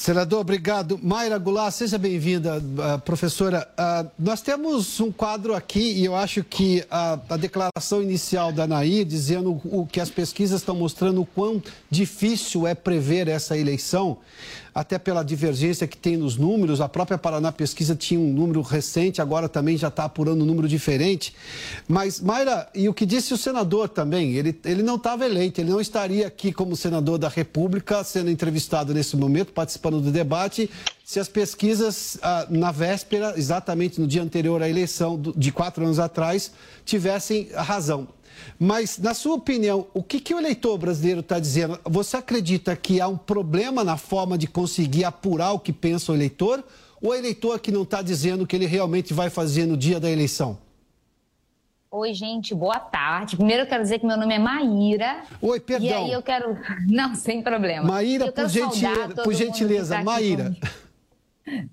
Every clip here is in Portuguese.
Senador, obrigado. Mayra Goulart, seja bem-vinda, uh, professora. Uh, nós temos um quadro aqui e eu acho que a, a declaração inicial da Nair, dizendo o que as pesquisas estão mostrando o quão difícil é prever essa eleição, até pela divergência que tem nos números. A própria Paraná Pesquisa tinha um número recente, agora também já está apurando um número diferente. Mas, Mayra, e o que disse o senador também, ele, ele não estava eleito, ele não estaria aqui como senador da República, sendo entrevistado nesse momento, participando do debate, se as pesquisas, ah, na véspera, exatamente no dia anterior à eleição, de quatro anos atrás, tivessem razão. Mas, na sua opinião, o que, que o eleitor brasileiro está dizendo? Você acredita que há um problema na forma de conseguir apurar o que pensa o eleitor? Ou o eleitor que não está dizendo o que ele realmente vai fazer no dia da eleição? Oi, gente, boa tarde. Primeiro eu quero dizer que meu nome é Maíra. Oi, perdão. E aí eu quero. Não, sem problema. Maíra, por, gentileza, por gentileza, tá Maíra.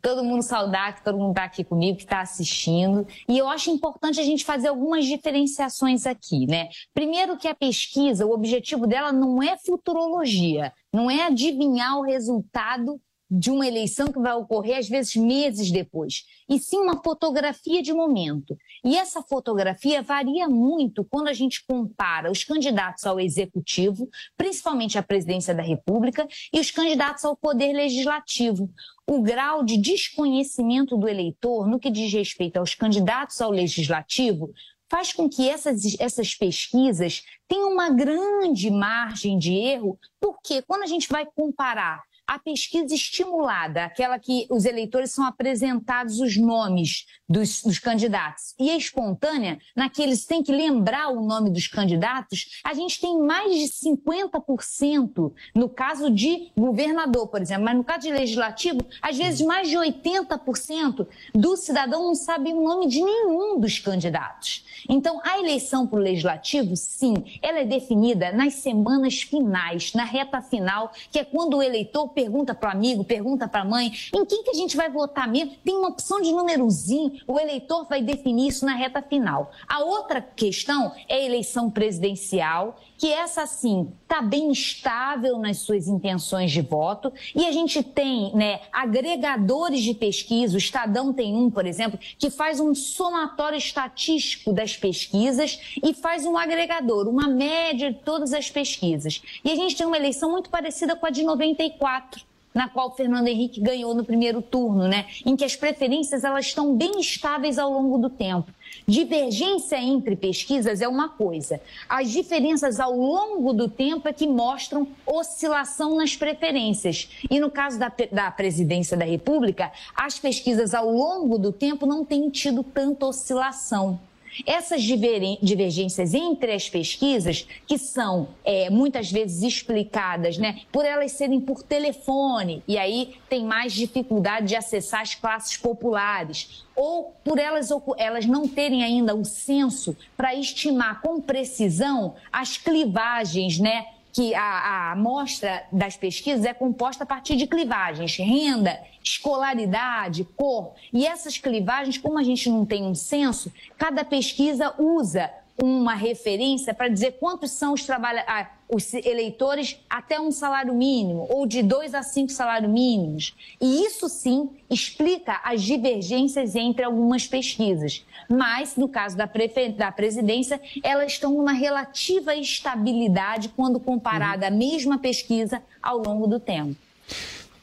Todo mundo saudar que todo mundo está aqui comigo, que está assistindo. E eu acho importante a gente fazer algumas diferenciações aqui, né? Primeiro que a pesquisa, o objetivo dela não é futurologia, não é adivinhar o resultado de uma eleição que vai ocorrer às vezes meses depois, e sim uma fotografia de momento. E essa fotografia varia muito quando a gente compara os candidatos ao executivo, principalmente à presidência da República, e os candidatos ao poder legislativo. O grau de desconhecimento do eleitor no que diz respeito aos candidatos ao legislativo faz com que essas, essas pesquisas tenham uma grande margem de erro, porque quando a gente vai comparar a pesquisa estimulada, aquela que os eleitores são apresentados os nomes dos, dos, candidatos, e a espontânea, naqueles que têm que lembrar o nome dos candidatos, a gente tem mais de 50% no caso de governador, por exemplo, mas no caso de legislativo, às vezes mais de 80% do cidadão não sabe o nome de nenhum dos candidatos. Então, a eleição para o legislativo, sim, ela é definida nas semanas finais, na reta final, que é quando o eleitor pergunta para o amigo, pergunta para a mãe, em quem que a gente vai votar mesmo? Tem uma opção de númerozinho, o eleitor vai definir isso na reta final. A outra questão é a eleição presidencial, que essa sim está bem estável nas suas intenções de voto, e a gente tem né, agregadores de pesquisa, o Estadão tem um, por exemplo, que faz um somatório estatístico das pesquisas e faz um agregador, uma média de todas as pesquisas. E a gente tem uma eleição muito parecida com a de 94 na qual Fernando Henrique ganhou no primeiro turno, né? Em que as preferências elas estão bem estáveis ao longo do tempo. Divergência entre pesquisas é uma coisa. As diferenças ao longo do tempo é que mostram oscilação nas preferências. E no caso da, da presidência da República, as pesquisas ao longo do tempo não têm tido tanta oscilação. Essas divergências entre as pesquisas, que são é, muitas vezes explicadas né, por elas serem por telefone, e aí tem mais dificuldade de acessar as classes populares, ou por elas, elas não terem ainda o censo para estimar com precisão as clivagens né, que a, a amostra das pesquisas é composta a partir de clivagens, renda, escolaridade, cor. E essas clivagens, como a gente não tem um censo, cada pesquisa usa uma referência para dizer quantos são os, trabalha... Ah, os eleitores até um salário mínimo, ou de dois a cinco salários mínimos. E isso sim explica as divergências entre algumas pesquisas. Mas, no caso da, prefe... da presidência, elas estão numa relativa estabilidade quando comparada uhum. à mesma pesquisa ao longo do tempo.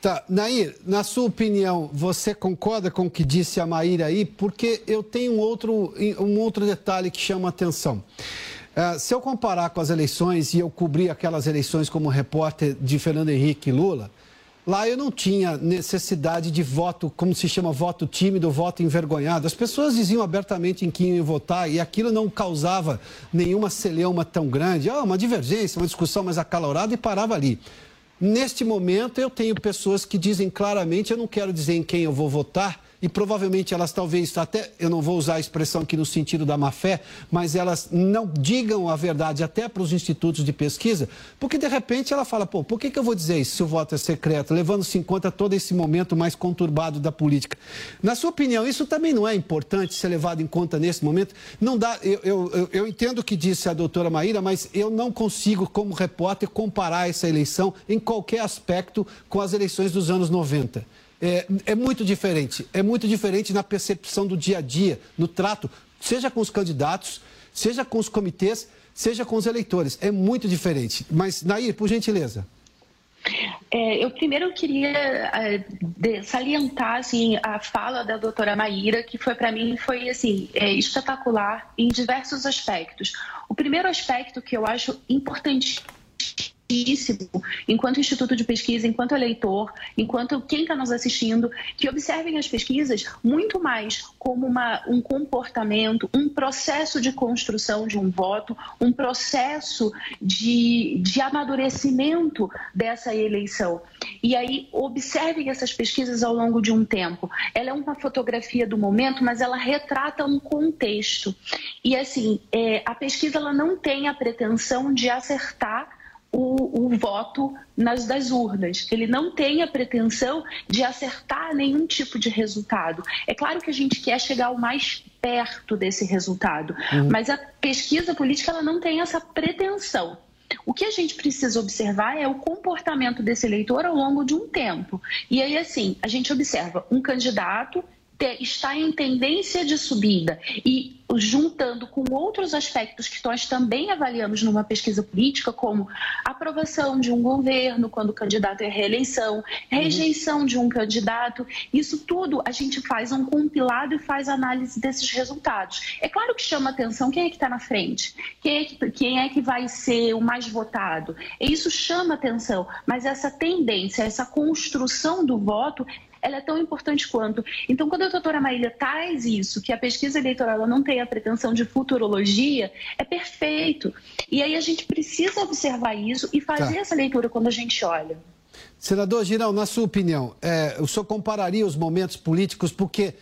Tá, Nair, na sua opinião, você concorda com o que disse a Maíra aí? Porque eu tenho um outro, um outro detalhe que chama atenção. Uh, se eu comparar com as eleições e eu cobri aquelas eleições como repórter de Fernando Henrique e Lula, lá eu não tinha necessidade de voto, como se chama, voto tímido, voto envergonhado. As pessoas diziam abertamente em quem iam votar e aquilo não causava nenhuma celeuma tão grande, ah, uma divergência, uma discussão mais acalorada e parava ali. Neste momento, eu tenho pessoas que dizem claramente: eu não quero dizer em quem eu vou votar e provavelmente elas talvez, até, eu não vou usar a expressão aqui no sentido da má fé, mas elas não digam a verdade até para os institutos de pesquisa, porque de repente ela fala, pô, por que, que eu vou dizer isso se o voto é secreto, levando-se em conta todo esse momento mais conturbado da política? Na sua opinião, isso também não é importante ser levado em conta nesse momento? Não dá, eu, eu, eu entendo o que disse a doutora Maíra, mas eu não consigo, como repórter, comparar essa eleição em qualquer aspecto com as eleições dos anos 90. É, é, muito diferente. É muito diferente na percepção do dia a dia, no trato, seja com os candidatos, seja com os comitês, seja com os eleitores. É muito diferente. Mas, Nair, por gentileza. É, eu primeiro queria é, salientar assim, a fala da doutora Maíra, que foi para mim foi assim é, espetacular em diversos aspectos. O primeiro aspecto que eu acho importante enquanto instituto de pesquisa, enquanto eleitor, enquanto quem está nos assistindo, que observem as pesquisas muito mais como uma, um comportamento, um processo de construção de um voto, um processo de, de amadurecimento dessa eleição. E aí, observem essas pesquisas ao longo de um tempo. Ela é uma fotografia do momento, mas ela retrata um contexto. E assim, é, a pesquisa ela não tem a pretensão de acertar o, o, voto nas das urnas. Ele não tem a pretensão de acertar nenhum tipo de resultado. É claro que a gente quer chegar o mais perto desse resultado, uhum. mas a pesquisa política ela não tem essa pretensão. O que a gente precisa observar é o comportamento desse eleitor ao longo de um tempo. E aí, assim, a gente observa um candidato está em tendência de subida e juntando com outros aspectos que nós também avaliamos numa pesquisa política, como aprovação de um governo quando o candidato é reeleição, rejeição uhum. de um candidato, isso tudo a gente faz um compilado e faz análise desses resultados. É claro que chama atenção quem é que está na frente, quem é, que, quem é que vai ser o mais votado. Isso chama atenção, mas essa tendência, essa construção do voto ela é tão importante quanto. Então, quando a doutora Marília traz isso, que a pesquisa eleitoral não tem a pretensão de futurologia, é perfeito. E aí a gente precisa observar isso e fazer tá. essa leitura quando a gente olha. Senador Girão, na sua opinião, é, o senhor compararia os momentos políticos, porque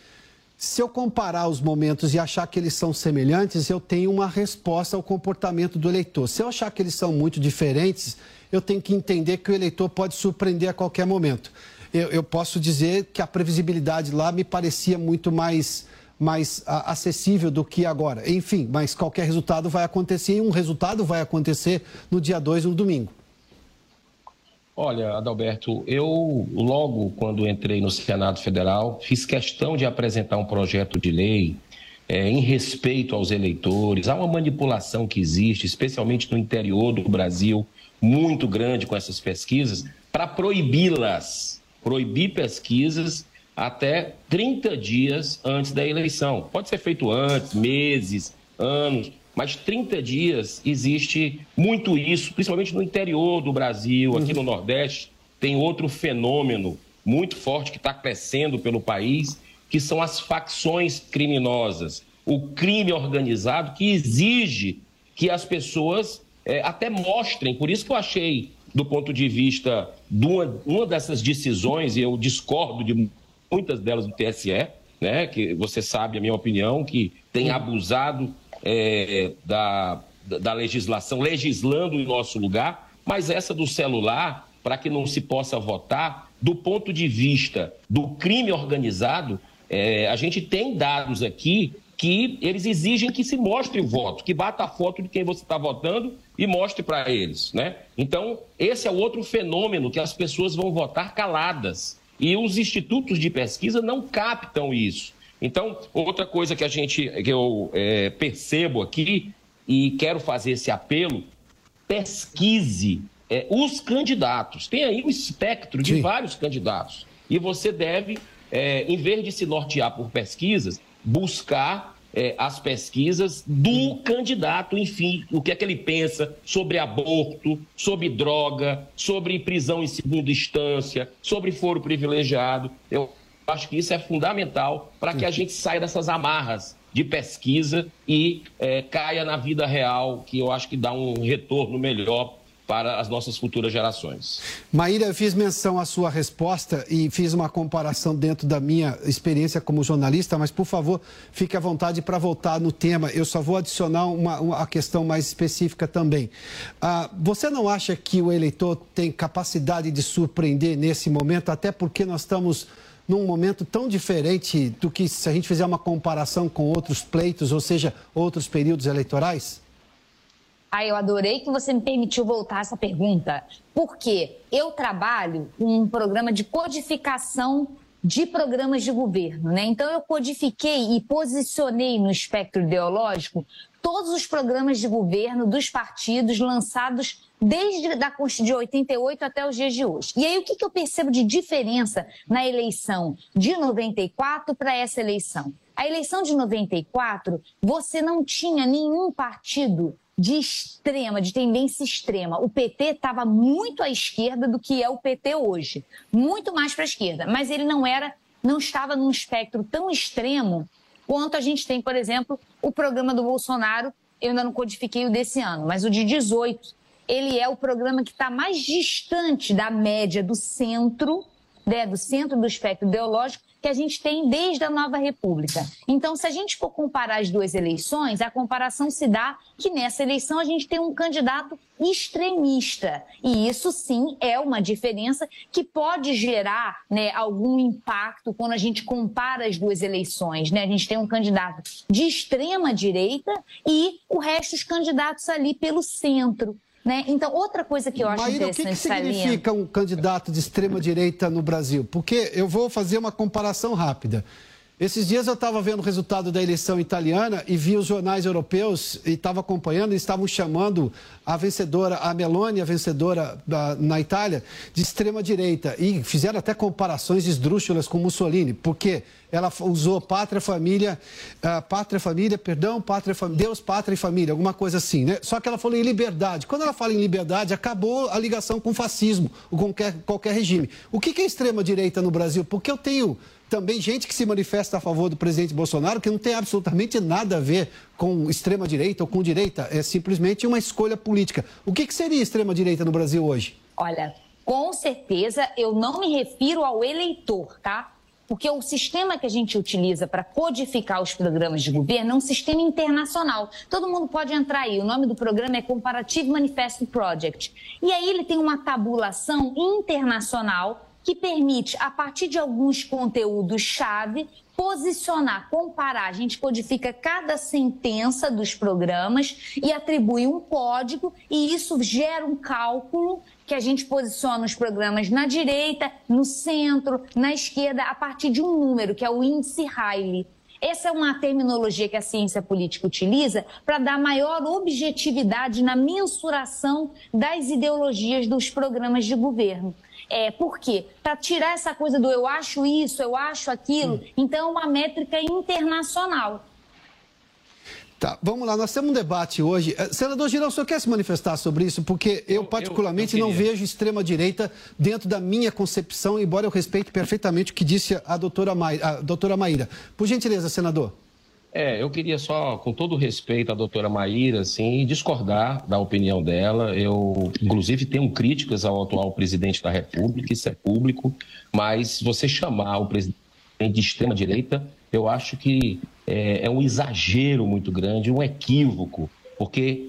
se eu comparar os momentos e achar que eles são semelhantes, eu tenho uma resposta ao comportamento do eleitor. Se eu achar que eles são muito diferentes, eu tenho que entender que o eleitor pode surpreender a qualquer momento eu, eu posso dizer que a previsibilidade lá me parecia muito mais mais a, acessível do que agora. Enfim, mas qualquer resultado vai acontecer e um resultado vai acontecer no dia 2, no domingo. Olha, Adalberto, eu logo quando entrei no Senado Federal fiz questão de apresentar um projeto de lei é, em respeito aos eleitores. Há uma manipulação que existe, especialmente no interior do Brasil, muito grande com essas pesquisas, para proibi-las proibir pesquisas até 30 dias antes da eleição. Pode ser feito antes, meses, anos, mas 30 dias existe muito isso, principalmente no interior do Brasil, aqui no Nordeste, tem outro fenômeno muito forte que está crescendo pelo país, que são as facções criminosas, o crime organizado que exige que as pessoas é, até mostrem. Por isso que eu achei do ponto de vista de uma, uma dessas decisões, e eu discordo de muitas delas do TSE, né, que você sabe a minha opinião, que tem abusado é, da, da legislação, legislando em nosso lugar, mas essa do celular, para que não se possa votar, do ponto de vista do crime organizado, é, a gente tem dados aqui que eles exigem que se mostre o voto, que bata a foto de quem você está votando e mostre para eles, né? Então, esse é outro fenômeno que as pessoas vão votar caladas. E os institutos de pesquisa não captam isso. Então, outra coisa que a gente, que eu é, percebo aqui e quero fazer esse apelo, pesquise é, os candidatos. Tem aí um espectro de Sim. vários candidatos. E você deve, é, em vez de se nortear por pesquisas, buscar é, as pesquisas do candidato, enfim, o que é que ele pensa sobre aborto, sobre droga, sobre prisão em segunda instância, sobre foro privilegiado. Eu acho que isso é fundamental para que a gente saia dessas amarras de pesquisa e é, caia na vida real, que eu acho que dá um retorno melhor para as nossas futuras gerações. Maíra, eu fiz menção à sua resposta e fiz uma comparação dentro da minha experiência como jornalista, mas por favor, fique à vontade para voltar no tema. Eu só vou adicionar uma, uma questão mais específica também. Ah, você não acha que o eleitor tem capacidade de surpreender nesse momento, até porque nós estamos num momento tão diferente do que se a gente fizer uma comparação com outros pleitos, ou seja, outros períodos eleitorais? Ah, eu adorei que você me permitiu voltar essa pergunta, porque eu trabalho com um programa de codificação de programas de governo, né? Então eu codifiquei e posicionei no espectro ideológico todos os programas de governo dos partidos lançados desde a Constituição de 88 até os dias de hoje. E aí o que, que eu percebo de diferença na eleição de 94 para essa eleição? A eleição de 94, você não tinha nenhum partido de extrema, de tendência extrema. O PT estava muito à esquerda do que é o PT hoje, muito mais para a esquerda, mas ele não era, não estava num espectro tão extremo quanto a gente tem, por exemplo, o programa do Bolsonaro. Eu ainda não codifiquei o desse ano, mas o de 18, ele é o programa que está mais distante da média do centro, né, do centro do espectro ideológico, que a gente tem desde a nova República. Então, se a gente for comparar as duas eleições, a comparação se dá que nessa eleição a gente tem um candidato extremista. E isso sim é uma diferença que pode gerar né, algum impacto quando a gente compara as duas eleições. Né? A gente tem um candidato de extrema direita e o resto dos candidatos ali pelo centro. Né? Então, outra coisa que eu acho Maíra, interessante... o que, que significa um candidato de extrema-direita no Brasil? Porque eu vou fazer uma comparação rápida. Esses dias eu estava vendo o resultado da eleição italiana e vi os jornais europeus e estava acompanhando e estavam chamando a vencedora, a Meloni, a vencedora da, na Itália, de extrema-direita. E fizeram até comparações esdrúxulas com Mussolini, porque ela usou pátria, família, uh, pátria, família, perdão, pátria, Deus, pátria e família, alguma coisa assim, né? Só que ela falou em liberdade. Quando ela fala em liberdade, acabou a ligação com o fascismo, ou com qualquer, qualquer regime. O que, que é extrema-direita no Brasil? Porque eu tenho também gente que se manifesta a favor do presidente Bolsonaro, que não tem absolutamente nada a ver com extrema-direita ou com direita, é simplesmente uma escolha política. O que, que seria extrema-direita no Brasil hoje? Olha, com certeza eu não me refiro ao eleitor, tá? Porque o sistema que a gente utiliza para codificar os programas de governo é um sistema internacional. Todo mundo pode entrar aí. O nome do programa é Comparative Manifesto Project. E aí ele tem uma tabulação internacional que permite, a partir de alguns conteúdos-chave, posicionar, comparar. A gente codifica cada sentença dos programas e atribui um código, e isso gera um cálculo que a gente posiciona os programas na direita, no centro, na esquerda, a partir de um número, que é o índice Riley. Essa é uma terminologia que a ciência política utiliza para dar maior objetividade na mensuração das ideologias dos programas de governo. É, por quê? Para tirar essa coisa do eu acho isso, eu acho aquilo. Hum. Então, é uma métrica internacional. Tá, vamos lá, nós temos um debate hoje. Eh, senador Girão, o senhor quer se manifestar sobre isso? Porque eu, particularmente, eu, eu não vejo extrema-direita dentro da minha concepção, embora eu respeite perfeitamente o que disse a doutora, Maíra, a doutora Maíra. Por gentileza, senador. É, eu queria só, com todo respeito à doutora Maíra, assim, discordar da opinião dela. Eu, inclusive, tenho críticas ao atual presidente da República, isso é público, mas você chamar o presidente de extrema-direita, eu acho que é, é um exagero muito grande, um equívoco, porque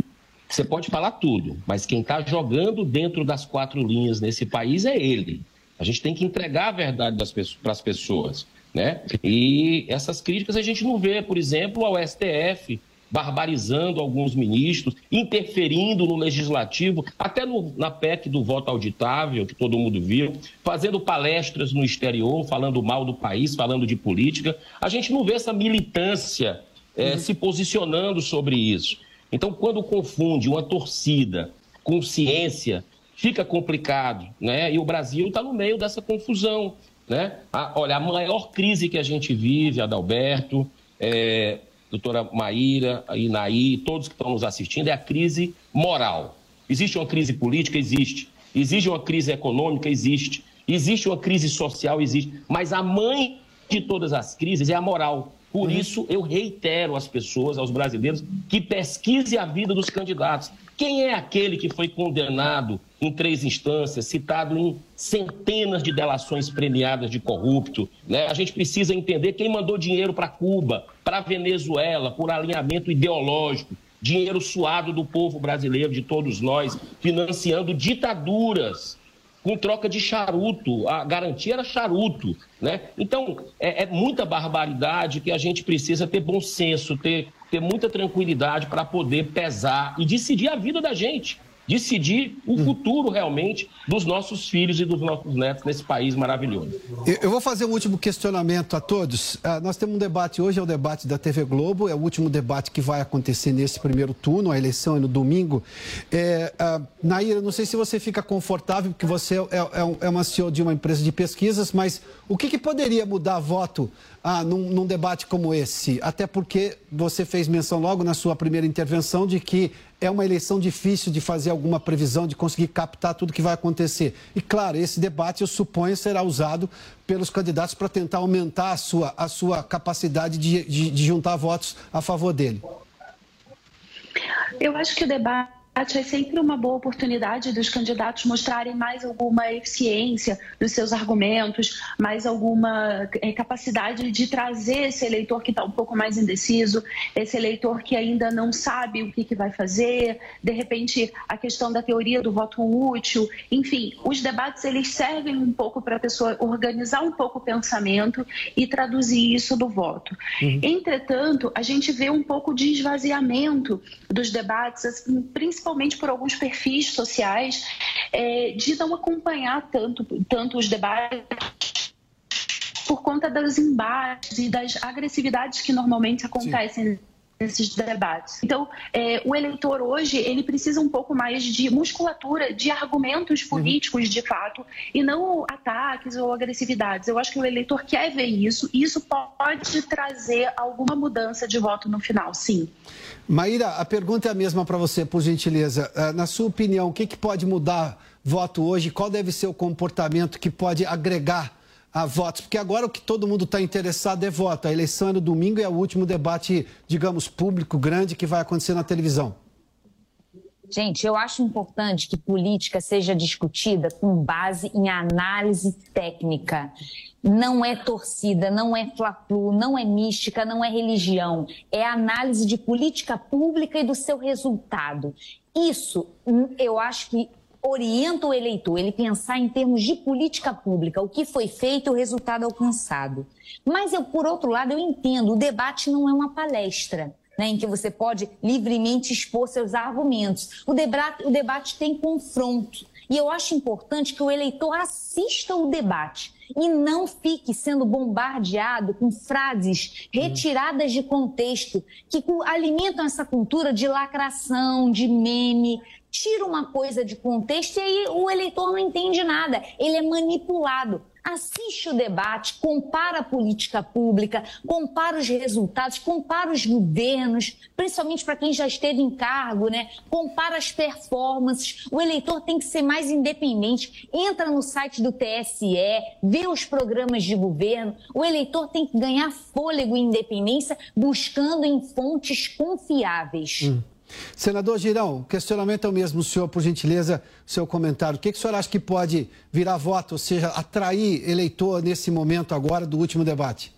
você pode falar tudo, mas quem está jogando dentro das quatro linhas nesse país é ele. A gente tem que entregar a verdade para as pessoas. Né? E essas críticas a gente não vê, por exemplo, ao STF barbarizando alguns ministros, interferindo no legislativo, até no, na PEC do voto auditável, que todo mundo viu, fazendo palestras no exterior, falando mal do país, falando de política. A gente não vê essa militância é, uhum. se posicionando sobre isso. Então, quando confunde uma torcida com ciência, fica complicado, né? E o Brasil está no meio dessa confusão. Né? A, olha, a maior crise que a gente vive, Adalberto, é, doutora Maíra, Inaí, todos que estão nos assistindo, é a crise moral. Existe uma crise política? Existe. Existe uma crise econômica? Existe. Existe uma crise social? Existe. Mas a mãe de todas as crises é a moral. Por uhum. isso, eu reitero às pessoas, aos brasileiros, que pesquise a vida dos candidatos. Quem é aquele que foi condenado em três instâncias, citado em centenas de delações premiadas de corrupto? Né? A gente precisa entender quem mandou dinheiro para Cuba, para Venezuela, por alinhamento ideológico. Dinheiro suado do povo brasileiro, de todos nós, financiando ditaduras com troca de charuto. A garantia era charuto. Né? Então, é, é muita barbaridade que a gente precisa ter bom senso, ter, ter muita tranquilidade para poder pesar e decidir a vida da gente decidir o hum. futuro realmente dos nossos filhos e dos nossos netos nesse país maravilhoso. Eu vou fazer um último questionamento a todos. Uh, nós temos um debate hoje, é o debate da TV Globo, é o último debate que vai acontecer nesse primeiro turno, a eleição é no domingo. É, uh, Naira, não sei se você fica confortável, porque você é, é, é uma CEO de uma empresa de pesquisas, mas o que, que poderia mudar voto ah, num, num, debate como esse? Até porque você fez menção logo na sua primeira intervenção de que é uma eleição difícil de fazer alguma previsão, de conseguir captar tudo que vai acontecer. E claro, esse debate, eu suponho, será usado pelos candidatos para tentar aumentar a sua, a sua capacidade de, de, de juntar votos a favor dele. Eu acho que o debate é sempre uma boa oportunidade dos candidatos mostrarem mais alguma eficiência nos seus argumentos, mais alguma é, capacidade de trazer esse eleitor que está um pouco mais indeciso, esse eleitor que ainda não sabe o que, que vai fazer, de repente a questão da teoria do voto útil, enfim, os debates eles servem um pouco para a pessoa organizar um pouco o pensamento e traduzir isso do voto. Uhum. Entretanto, a gente vê um pouco de esvaziamento dos debates, assim, principalmente principalmente por alguns perfis sociais, é, de não acompanhar tanto, tanto os debates por conta dos embates e das agressividades que normalmente acontecem. Sim nesses debates. Então, é, o eleitor hoje ele precisa um pouco mais de musculatura, de argumentos uhum. políticos uhum. de fato, e não ataques ou agressividades. Eu acho que o eleitor quer ver isso, e isso pode trazer alguma mudança de voto no final, sim. Maíra, a pergunta é a mesma para você, por gentileza. Ah, na sua opinião, o que, que pode mudar voto hoje? Qual deve ser o comportamento que pode agregar a votos? Porque agora o que todo mundo está interessado é voto. A eleição é no domingo e é o último debate, digamos, público grande que vai acontecer na televisão. Gente, eu acho importante que política seja discutida com base em análise técnica. Não é torcida, não é fla-flu, não é mística, não é religião. É análise de política pública e do seu resultado. Isso, eu acho que orienta o eleitor, ele pensar em termos de política pública, o que foi feito, o resultado alcançado. Mas eu, por outro lado, eu entendo, o debate não é uma palestra né, em que você pode livremente expor seus argumentos. O debate, o debate tem confronto. E eu acho importante que o eleitor assista o debate e não fique sendo bombardeado com frases retiradas de contexto que alimentam essa cultura de lacração, de meme, tira uma coisa de contexto e aí o eleitor não entende nada, ele é manipulado assiste o debate, compara a política pública, compara os resultados, compara os governos, principalmente para quem já esteve em cargo, né? Compara as performances. O eleitor tem que ser mais independente. Entra no site do TSE, vê os programas de governo. O eleitor tem que ganhar fôlego e independência buscando em fontes confiáveis. Hum. Senador Girão, o questionamento é o mesmo, senhor, por gentileza, seu comentário. O que, que o senhor acha que pode virar voto, ou seja, atrair eleitor nesse momento agora do último debate?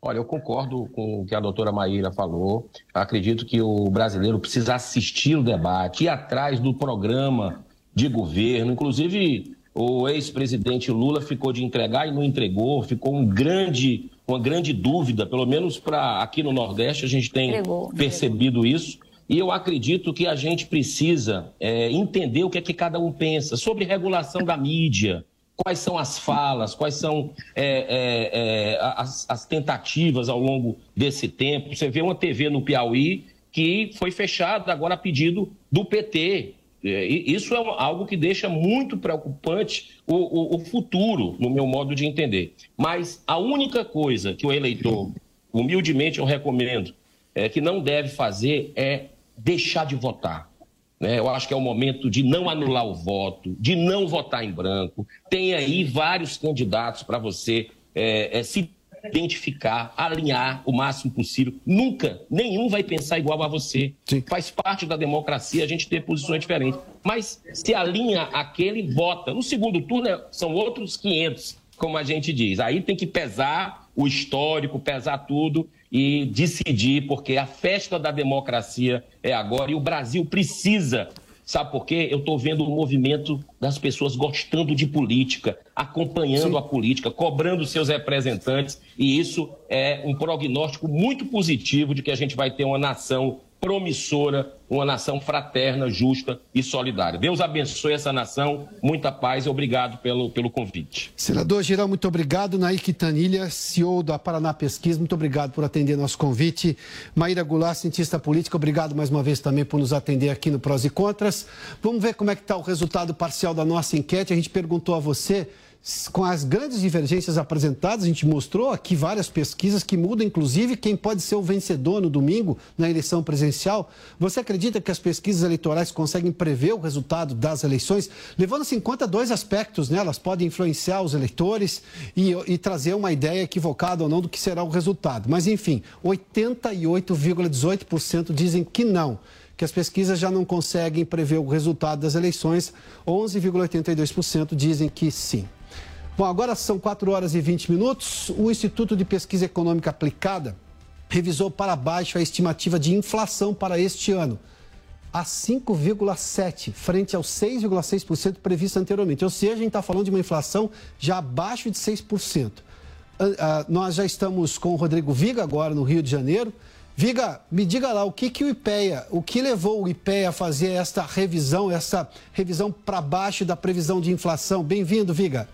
Olha, eu concordo com o que a doutora Maíra falou. Acredito que o brasileiro precisa assistir o debate, ir atrás do programa de governo. Inclusive, o ex-presidente Lula ficou de entregar e não entregou, ficou um grande, uma grande dúvida, pelo menos para aqui no Nordeste a gente tem entregou, percebido entregou. isso. E eu acredito que a gente precisa é, entender o que é que cada um pensa sobre regulação da mídia, quais são as falas, quais são é, é, é, as, as, tentativas ao longo desse tempo. Você vê uma TV no Piauí que foi fechada agora a pedido do PT. É, isso é algo que deixa muito preocupante o, o, o futuro, no meu modo de entender. Mas a única coisa que o eleitor, humildemente eu recomendo, é, que não deve fazer é deixar de votar. Né? Eu acho que é o momento de não anular o voto, de não votar em branco. Tem aí vários candidatos para você é, é, se identificar, alinhar o máximo possível. Nunca, nenhum vai pensar igual a você. Sim. Faz parte da democracia a gente ter posições diferentes. Mas se alinha aquele, vota. No segundo turno são outros 500, como a gente diz. Aí tem que pesar o histórico, pesar tudo e decidir, porque a festa da democracia é agora e o Brasil precisa Sabe por quê? Eu estou vendo o movimento das pessoas gostando de política, acompanhando Sim. a política, cobrando seus representantes, e isso é um prognóstico muito positivo de que a gente vai ter uma nação promissora, uma nação fraterna, justa e solidária. Deus abençoe essa nação, muita paz e obrigado pelo, pelo convite. Senador Geral, muito obrigado. Nair Quintanilha, CEO da Paraná Pesquisa, muito obrigado por atender nosso convite. Maíra Goulart, cientista política, obrigado mais uma vez também por nos atender aqui no Prós e Contras. Vamos ver como é que está o resultado parcial da nossa enquete. A gente perguntou a você com as grandes divergências apresentadas, a gente mostrou aqui várias pesquisas que mudam, inclusive, quem pode ser o vencedor no domingo na eleição presidencial. Você acredita que as pesquisas eleitorais conseguem prever o resultado das eleições, levando-se em conta dois aspectos, né? Elas podem influenciar os eleitores e, e trazer uma ideia equivocada ou não do que será o resultado. Mas, enfim, 88,18% dizem que não que as pesquisas já não conseguem prever o resultado das eleições, 11,82% dizem que sim. Bom, agora são 4 horas e 20 minutos. O Instituto de Pesquisa Econômica Aplicada revisou para baixo a estimativa de inflação para este ano a 5,7%, frente aos 6,6% previsto anteriormente. Ou seja, a gente está falando de uma inflação já abaixo de 6%. Uh, uh, nós já estamos com o Rodrigo Viga agora no Rio de Janeiro. Viga, me diga lá o que, que o IPEA, o que levou o IPEA a fazer esta revisão, essa revisão para baixo da previsão de inflação. Bem-vindo, Viga.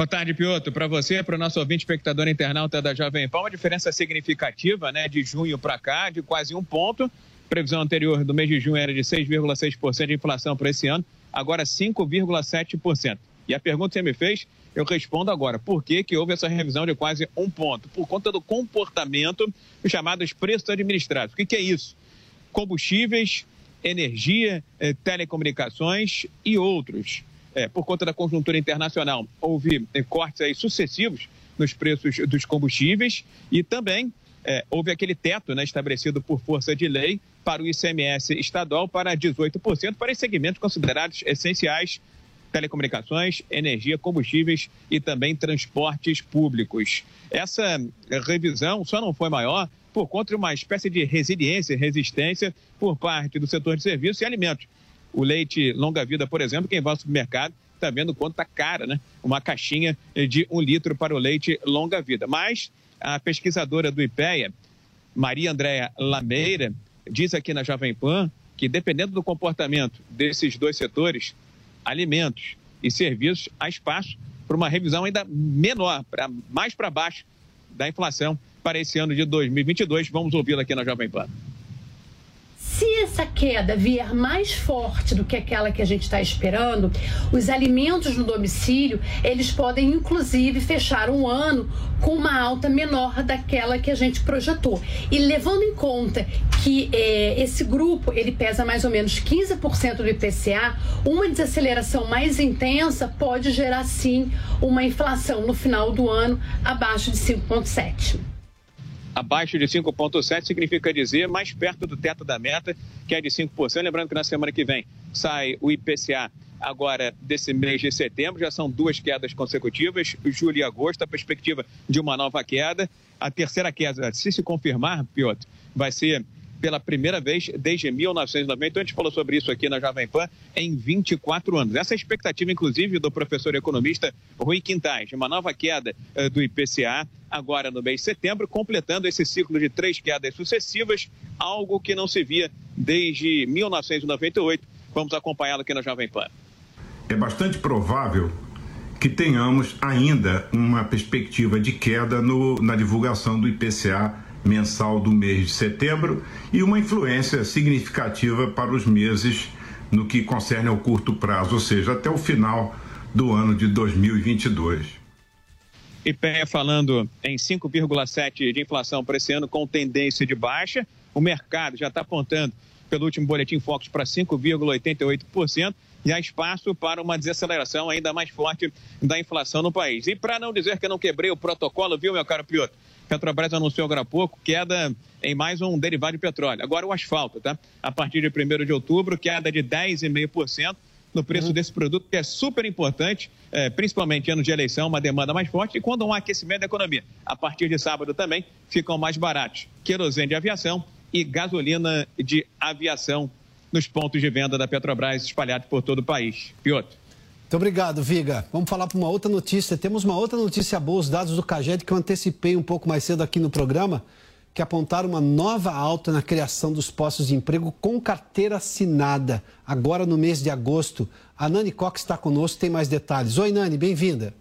Boa tarde, Piotr. Para você, para o nosso ouvinte espectador internauta da Jovem Pan, uma diferença significativa, né, de junho para cá, de quase um ponto. A previsão anterior do mês de junho era de 6,6% de inflação para esse ano, agora 5,7%. E a pergunta que você me fez, eu respondo agora. Por que, que houve essa revisão de quase um ponto? Por conta do comportamento dos chamados preços administrados. O que, que é isso? Combustíveis, energia, eh, telecomunicações e outros é, por conta da conjuntura internacional, houve é, cortes aí sucessivos nos preços dos combustíveis e também é, houve aquele teto né, estabelecido por força de lei para o ICMS estadual para 18% para os segmentos considerados essenciais telecomunicações, energia, combustíveis e também transportes públicos. Essa revisão só não foi maior por conta de uma espécie de resiliência, resistência por parte do setor de serviços e alimentos o leite longa-vida, por exemplo, quem vai ao supermercado está vendo quanto está cara, né? Uma caixinha de um litro para o leite longa-vida. Mas a pesquisadora do IPEA, Maria Andréa Lameira, diz aqui na Jovem Pan que, dependendo do comportamento desses dois setores, alimentos e serviços, há espaço para uma revisão ainda menor, para mais para baixo da inflação para esse ano de 2022. Vamos ouvi-la aqui na Jovem Pan. Essa queda vier mais forte do que aquela que a gente está esperando, os alimentos no domicílio eles podem inclusive fechar um ano com uma alta menor daquela que a gente projetou. E levando em conta que é, esse grupo ele pesa mais ou menos 15% do IPCA, uma desaceleração mais intensa pode gerar sim uma inflação no final do ano abaixo de 5,7 abaixo de 5,7 significa dizer mais perto do teto da meta, que é de 5%. Lembrando que na semana que vem sai o IPCA agora desse mês de setembro, já são duas quedas consecutivas, julho e agosto, a perspectiva de uma nova queda. A terceira queda, se se confirmar, Piotr, vai ser pela primeira vez desde 1990. Então, a gente falou sobre isso aqui na Jovem Pan em 24 anos. Essa é a expectativa, inclusive, do professor economista Rui Quintais, de uma nova queda uh, do IPCA agora no mês de setembro, completando esse ciclo de três quedas sucessivas, algo que não se via desde 1998. Vamos acompanhá-lo aqui na Jovem Pan. É bastante provável que tenhamos ainda uma perspectiva de queda no, na divulgação do IPCA mensal do mês de setembro e uma influência significativa para os meses no que concerne ao curto prazo, ou seja, até o final do ano de 2022. IPEA falando em 5,7% de inflação para esse ano com tendência de baixa. O mercado já está apontando pelo último boletim Focus para 5,88%. e há espaço para uma desaceleração ainda mais forte da inflação no país. E para não dizer que eu não quebrei o protocolo, viu, meu caro Piotr? Petrobras anunciou agora há pouco queda em mais um derivado de petróleo. Agora o asfalto, tá? A partir de 1 de outubro, queda de 10,5% no preço uhum. desse produto, que é super importante, é, principalmente em anos de eleição, uma demanda mais forte, e quando há um aquecimento da economia. A partir de sábado também ficam mais baratos querosene de aviação e gasolina de aviação nos pontos de venda da Petrobras espalhados por todo o país. Piotr. Muito obrigado, Viga. Vamos falar para uma outra notícia. Temos uma outra notícia boa, os dados do CAGED que eu antecipei um pouco mais cedo aqui no programa, que apontaram uma nova alta na criação dos postos de emprego com carteira assinada, agora no mês de agosto. A Nani Cox está conosco, tem mais detalhes. Oi, Nani, bem-vinda.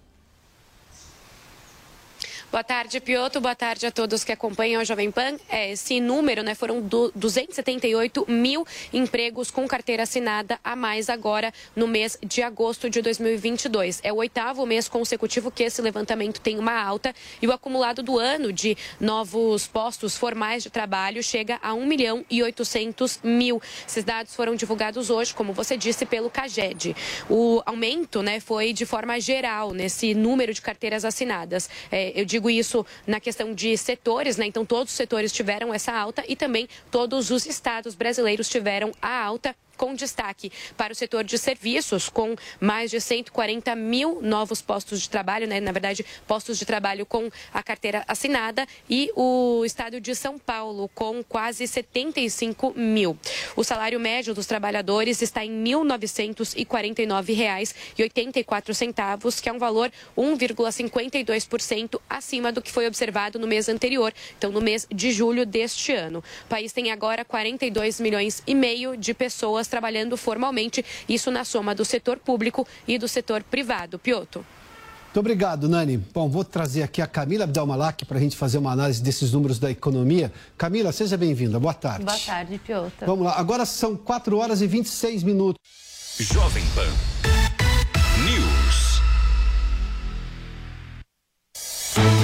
Boa tarde, Pioto. Boa tarde a todos que acompanham a Jovem Pan. É, esse número né, foram 278 mil empregos com carteira assinada a mais agora no mês de agosto de 2022. É o oitavo mês consecutivo que esse levantamento tem uma alta e o acumulado do ano de novos postos formais de trabalho chega a 1 milhão e 800 mil. Esses dados foram divulgados hoje, como você disse, pelo CAGED. O aumento né, foi de forma geral nesse número de carteiras assinadas. É, eu digo digo isso na questão de setores, né? Então, todos os setores tiveram essa alta e também todos os estados brasileiros tiveram a alta com destaque para o setor de serviços, com mais de 140 mil novos postos de trabalho, né? na verdade, postos de trabalho com a carteira assinada, e o estado de São Paulo, com quase 75 mil. O salário médio dos trabalhadores está em R$ 1.949,84, que é um valor 1,52% acima do que foi observado no mês anterior, então no mês de julho deste ano. O país tem agora 42 milhões e meio de pessoas trabalhando formalmente, isso na soma do setor público e do setor privado. Pioto. Muito obrigado, Nani. Bom, vou trazer aqui a Camila Abdelmalak para a gente fazer uma análise desses números da economia. Camila, seja bem-vinda. Boa tarde. Boa tarde, Piotr. Vamos lá. Agora são 4 horas e 26 minutos. Jovem Pan.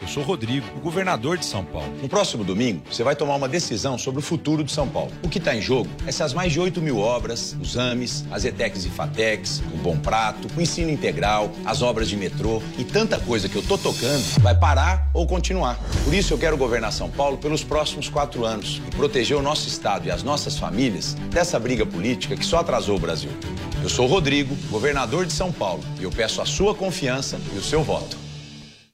Eu sou Rodrigo, o governador de São Paulo. No próximo domingo, você vai tomar uma decisão sobre o futuro de São Paulo. O que está em jogo? Essas mais de 8 mil obras, os AMES, as ETECs e FATECs, o Bom Prato, o ensino integral, as obras de metrô e tanta coisa que eu tô tocando vai parar ou continuar. Por isso eu quero governar São Paulo pelos próximos quatro anos e proteger o nosso estado e as nossas famílias dessa briga política que só atrasou o Brasil. Eu sou Rodrigo, governador de São Paulo, e eu peço a sua confiança e o seu voto.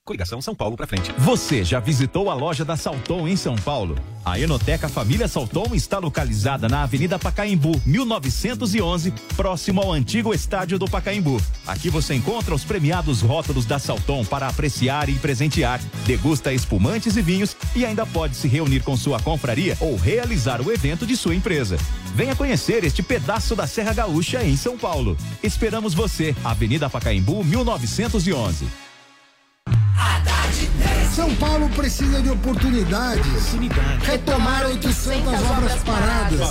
Coligação São Paulo para frente. Você já visitou a loja da Salton em São Paulo? A Enoteca Família Salton está localizada na Avenida Pacaembu, 1911, próximo ao antigo estádio do Pacaembu. Aqui você encontra os premiados rótulos da Salton para apreciar e presentear, degusta espumantes e vinhos e ainda pode se reunir com sua confraria ou realizar o evento de sua empresa. Venha conhecer este pedaço da Serra Gaúcha em São Paulo. Esperamos você, Avenida Pacaembu, 1911. São Paulo precisa de oportunidades. Retomar 800 obras paradas.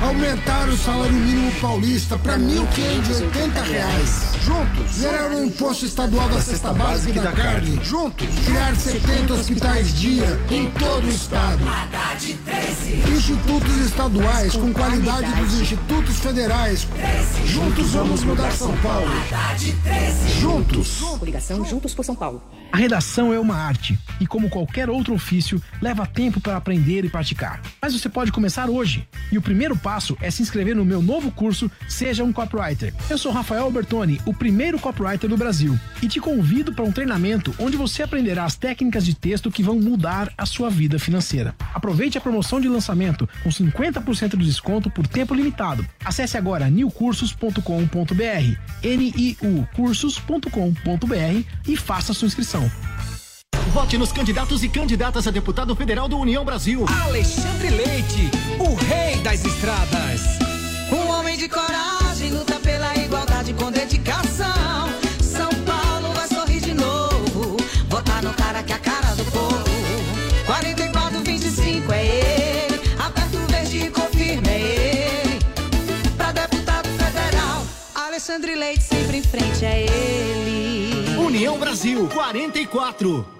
Aumentar o salário mínimo paulista para 1.580 reais. Juntos, zerar o imposto estadual da cesta básica da carne. Juntos, criar 70 hospitais dia em todo o estado. Institutos estaduais com qualidade dos institutos federais. Juntos vamos mudar São Paulo. Juntos. Coligação Juntos por São Paulo. A redação é uma arte e, como qualquer outro ofício, leva tempo para aprender e praticar. Mas você pode começar hoje. E o primeiro passo é se inscrever no meu novo curso Seja um Copywriter. Eu sou Rafael Bertoni, o primeiro copywriter do Brasil, e te convido para um treinamento onde você aprenderá as técnicas de texto que vão mudar a sua vida financeira. Aproveite a promoção de lançamento com 50% de desconto por tempo limitado. Acesse agora newcursos.com.br, n i u cursos.com.br e faça sua inscrição. Vote nos candidatos e candidatas a deputado federal do União Brasil. Alexandre Leite, o rei das estradas. Um homem de coragem, Alexandre Leite sempre em frente a ele. União Brasil 44.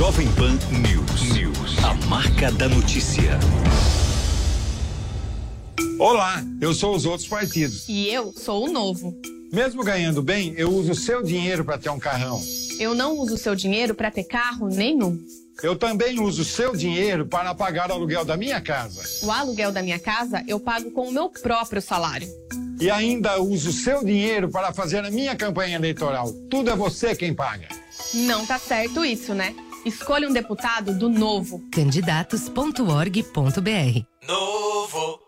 Jovem Pan News. News. A marca da notícia. Olá, eu sou os outros partidos. E eu sou o novo. Mesmo ganhando bem, eu uso o seu dinheiro para ter um carrão. Eu não uso o seu dinheiro para ter carro nenhum. Eu também uso o seu dinheiro para pagar o aluguel da minha casa. O aluguel da minha casa eu pago com o meu próprio salário. E ainda uso o seu dinheiro para fazer a minha campanha eleitoral. Tudo é você quem paga. Não tá certo isso, né? Escolha um deputado do Novo. Candidatos.org.br Novo.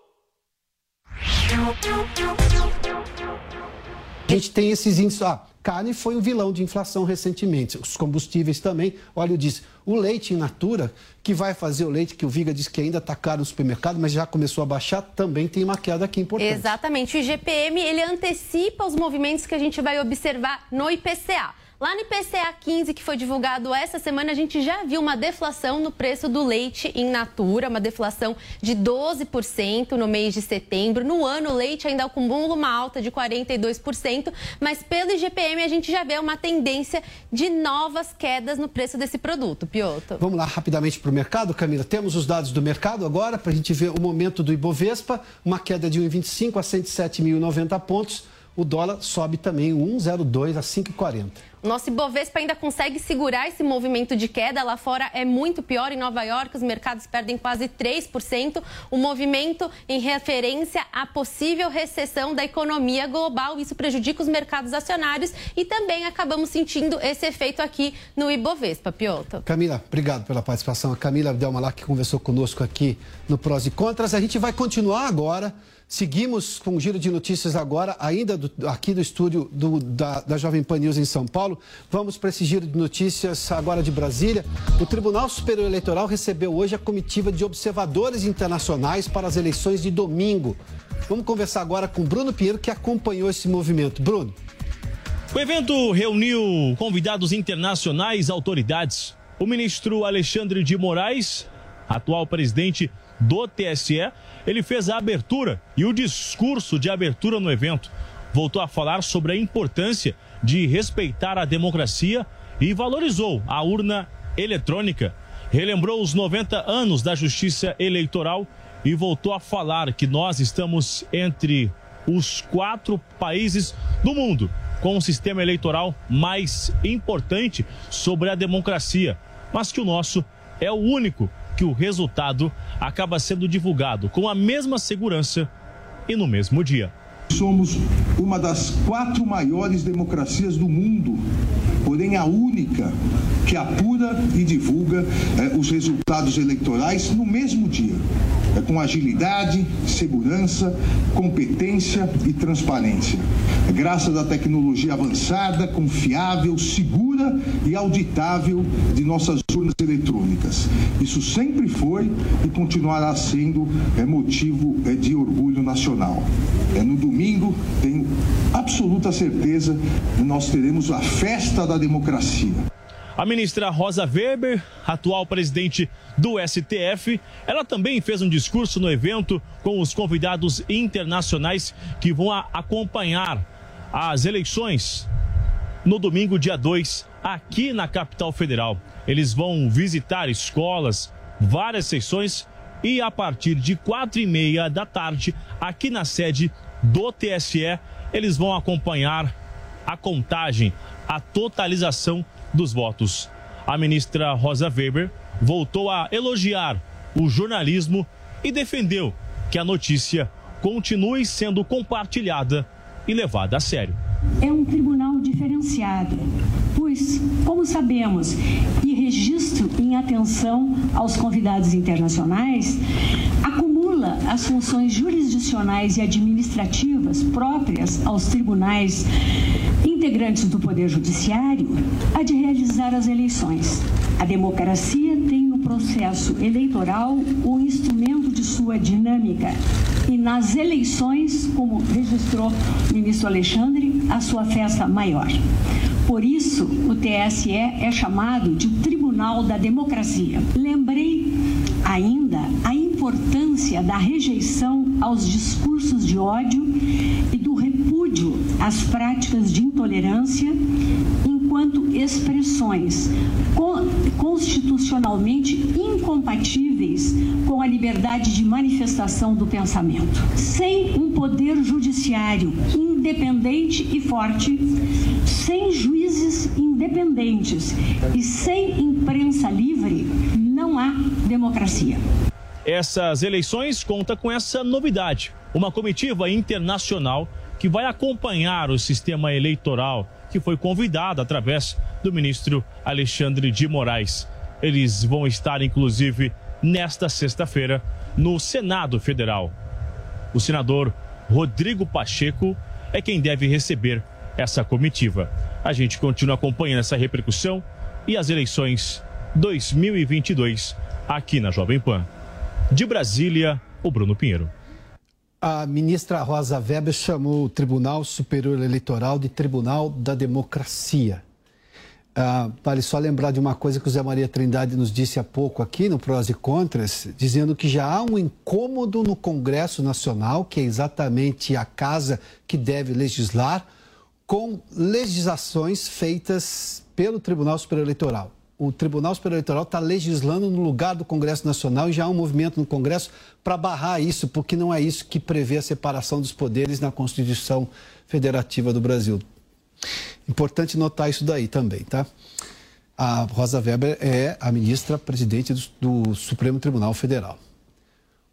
A gente tem esses índices. Ah, carne foi um vilão de inflação recentemente. Os combustíveis também. Olha, eu disse, o leite in natura, que vai fazer o leite, que o Viga diz que ainda está caro no supermercado, mas já começou a baixar, também tem uma queda aqui importante. Exatamente. O IGPM, ele antecipa os movimentos que a gente vai observar no IPCA. Lá no IPCA 15, que foi divulgado essa semana, a gente já viu uma deflação no preço do leite in natura, uma deflação de 12% no mês de setembro. No ano, o leite ainda acumula uma alta de 42%, mas pelo IGPM a gente já vê uma tendência de novas quedas no preço desse produto. Pioto. Vamos lá rapidamente para o mercado, Camila. Temos os dados do mercado agora para a gente ver o momento do Ibovespa, uma queda de 1,25 a 107.090 pontos. O dólar sobe também 1,02 a 5,40. Nosso Ibovespa ainda consegue segurar esse movimento de queda. Lá fora é muito pior. Em Nova York, os mercados perdem quase 3%. O movimento em referência à possível recessão da economia global. Isso prejudica os mercados acionários e também acabamos sentindo esse efeito aqui no Ibovespa. Piotr. Camila, obrigado pela participação. A Camila Delma lá que conversou conosco aqui no Prós e Contras. A gente vai continuar agora Seguimos com um giro de notícias agora, ainda do, aqui do estúdio do, da, da Jovem Pan News em São Paulo. Vamos para esse giro de notícias agora de Brasília. O Tribunal Superior Eleitoral recebeu hoje a comitiva de observadores internacionais para as eleições de domingo. Vamos conversar agora com Bruno Pinheiro, que acompanhou esse movimento. Bruno. O evento reuniu convidados internacionais, autoridades. O ministro Alexandre de Moraes, atual presidente do TSE, ele fez a abertura e o discurso de abertura no evento. Voltou a falar sobre a importância de respeitar a democracia e valorizou a urna eletrônica. Relembrou os 90 anos da justiça eleitoral e voltou a falar que nós estamos entre os quatro países do mundo com o sistema eleitoral mais importante sobre a democracia, mas que o nosso é o único que o resultado acaba sendo divulgado com a mesma segurança e no mesmo dia. Somos uma das quatro maiores democracias do mundo, porém a única que apura e divulga eh, os resultados eleitorais no mesmo dia, é, com agilidade, segurança, competência e transparência. É, graças à tecnologia avançada, confiável, segura e auditável de nossas urnas eletrônicas. Isso sempre foi e continuará sendo é, motivo é, de orgulho nacional. É, no domingo, tenho absoluta certeza que nós teremos a festa da democracia. A ministra Rosa Weber, atual presidente do STF, ela também fez um discurso no evento com os convidados internacionais que vão acompanhar as eleições no domingo, dia 2, aqui na capital federal. Eles vão visitar escolas, várias sessões e a partir de quatro e meia da tarde, aqui na sede do TSE, eles vão acompanhar a contagem, a totalização dos votos. A ministra Rosa Weber voltou a elogiar o jornalismo e defendeu que a notícia continue sendo compartilhada e levada a sério. É um tribunal diferenciado, pois, como sabemos, e registro em atenção aos convidados internacionais, acumula as funções jurisdicionais e administrativas próprias aos tribunais integrantes do Poder Judiciário, a de realizar as eleições. A democracia tem no processo eleitoral o instrumento de sua dinâmica e nas eleições, como registrou o ministro Alexandre, a sua festa maior. Por isso, o TSE é chamado de Tribunal da Democracia. Lembrei ainda importância da rejeição aos discursos de ódio e do repúdio às práticas de intolerância enquanto expressões constitucionalmente incompatíveis com a liberdade de manifestação do pensamento. Sem um poder judiciário independente e forte, sem juízes independentes e sem imprensa livre, não há democracia. Essas eleições contam com essa novidade: uma comitiva internacional que vai acompanhar o sistema eleitoral que foi convidado através do ministro Alexandre de Moraes. Eles vão estar, inclusive, nesta sexta-feira, no Senado Federal. O senador Rodrigo Pacheco é quem deve receber essa comitiva. A gente continua acompanhando essa repercussão e as eleições 2022 aqui na Jovem Pan. De Brasília, o Bruno Pinheiro. A ministra Rosa Weber chamou o Tribunal Superior Eleitoral de Tribunal da Democracia. Ah, vale só lembrar de uma coisa que o Zé Maria Trindade nos disse há pouco aqui no Prós e Contras, dizendo que já há um incômodo no Congresso Nacional, que é exatamente a casa que deve legislar, com legislações feitas pelo Tribunal Superior Eleitoral o Tribunal Superior Eleitoral está legislando no lugar do Congresso Nacional e já há um movimento no Congresso para barrar isso, porque não é isso que prevê a separação dos poderes na Constituição Federativa do Brasil. Importante notar isso daí também, tá? A Rosa Weber é a ministra presidente do, do Supremo Tribunal Federal.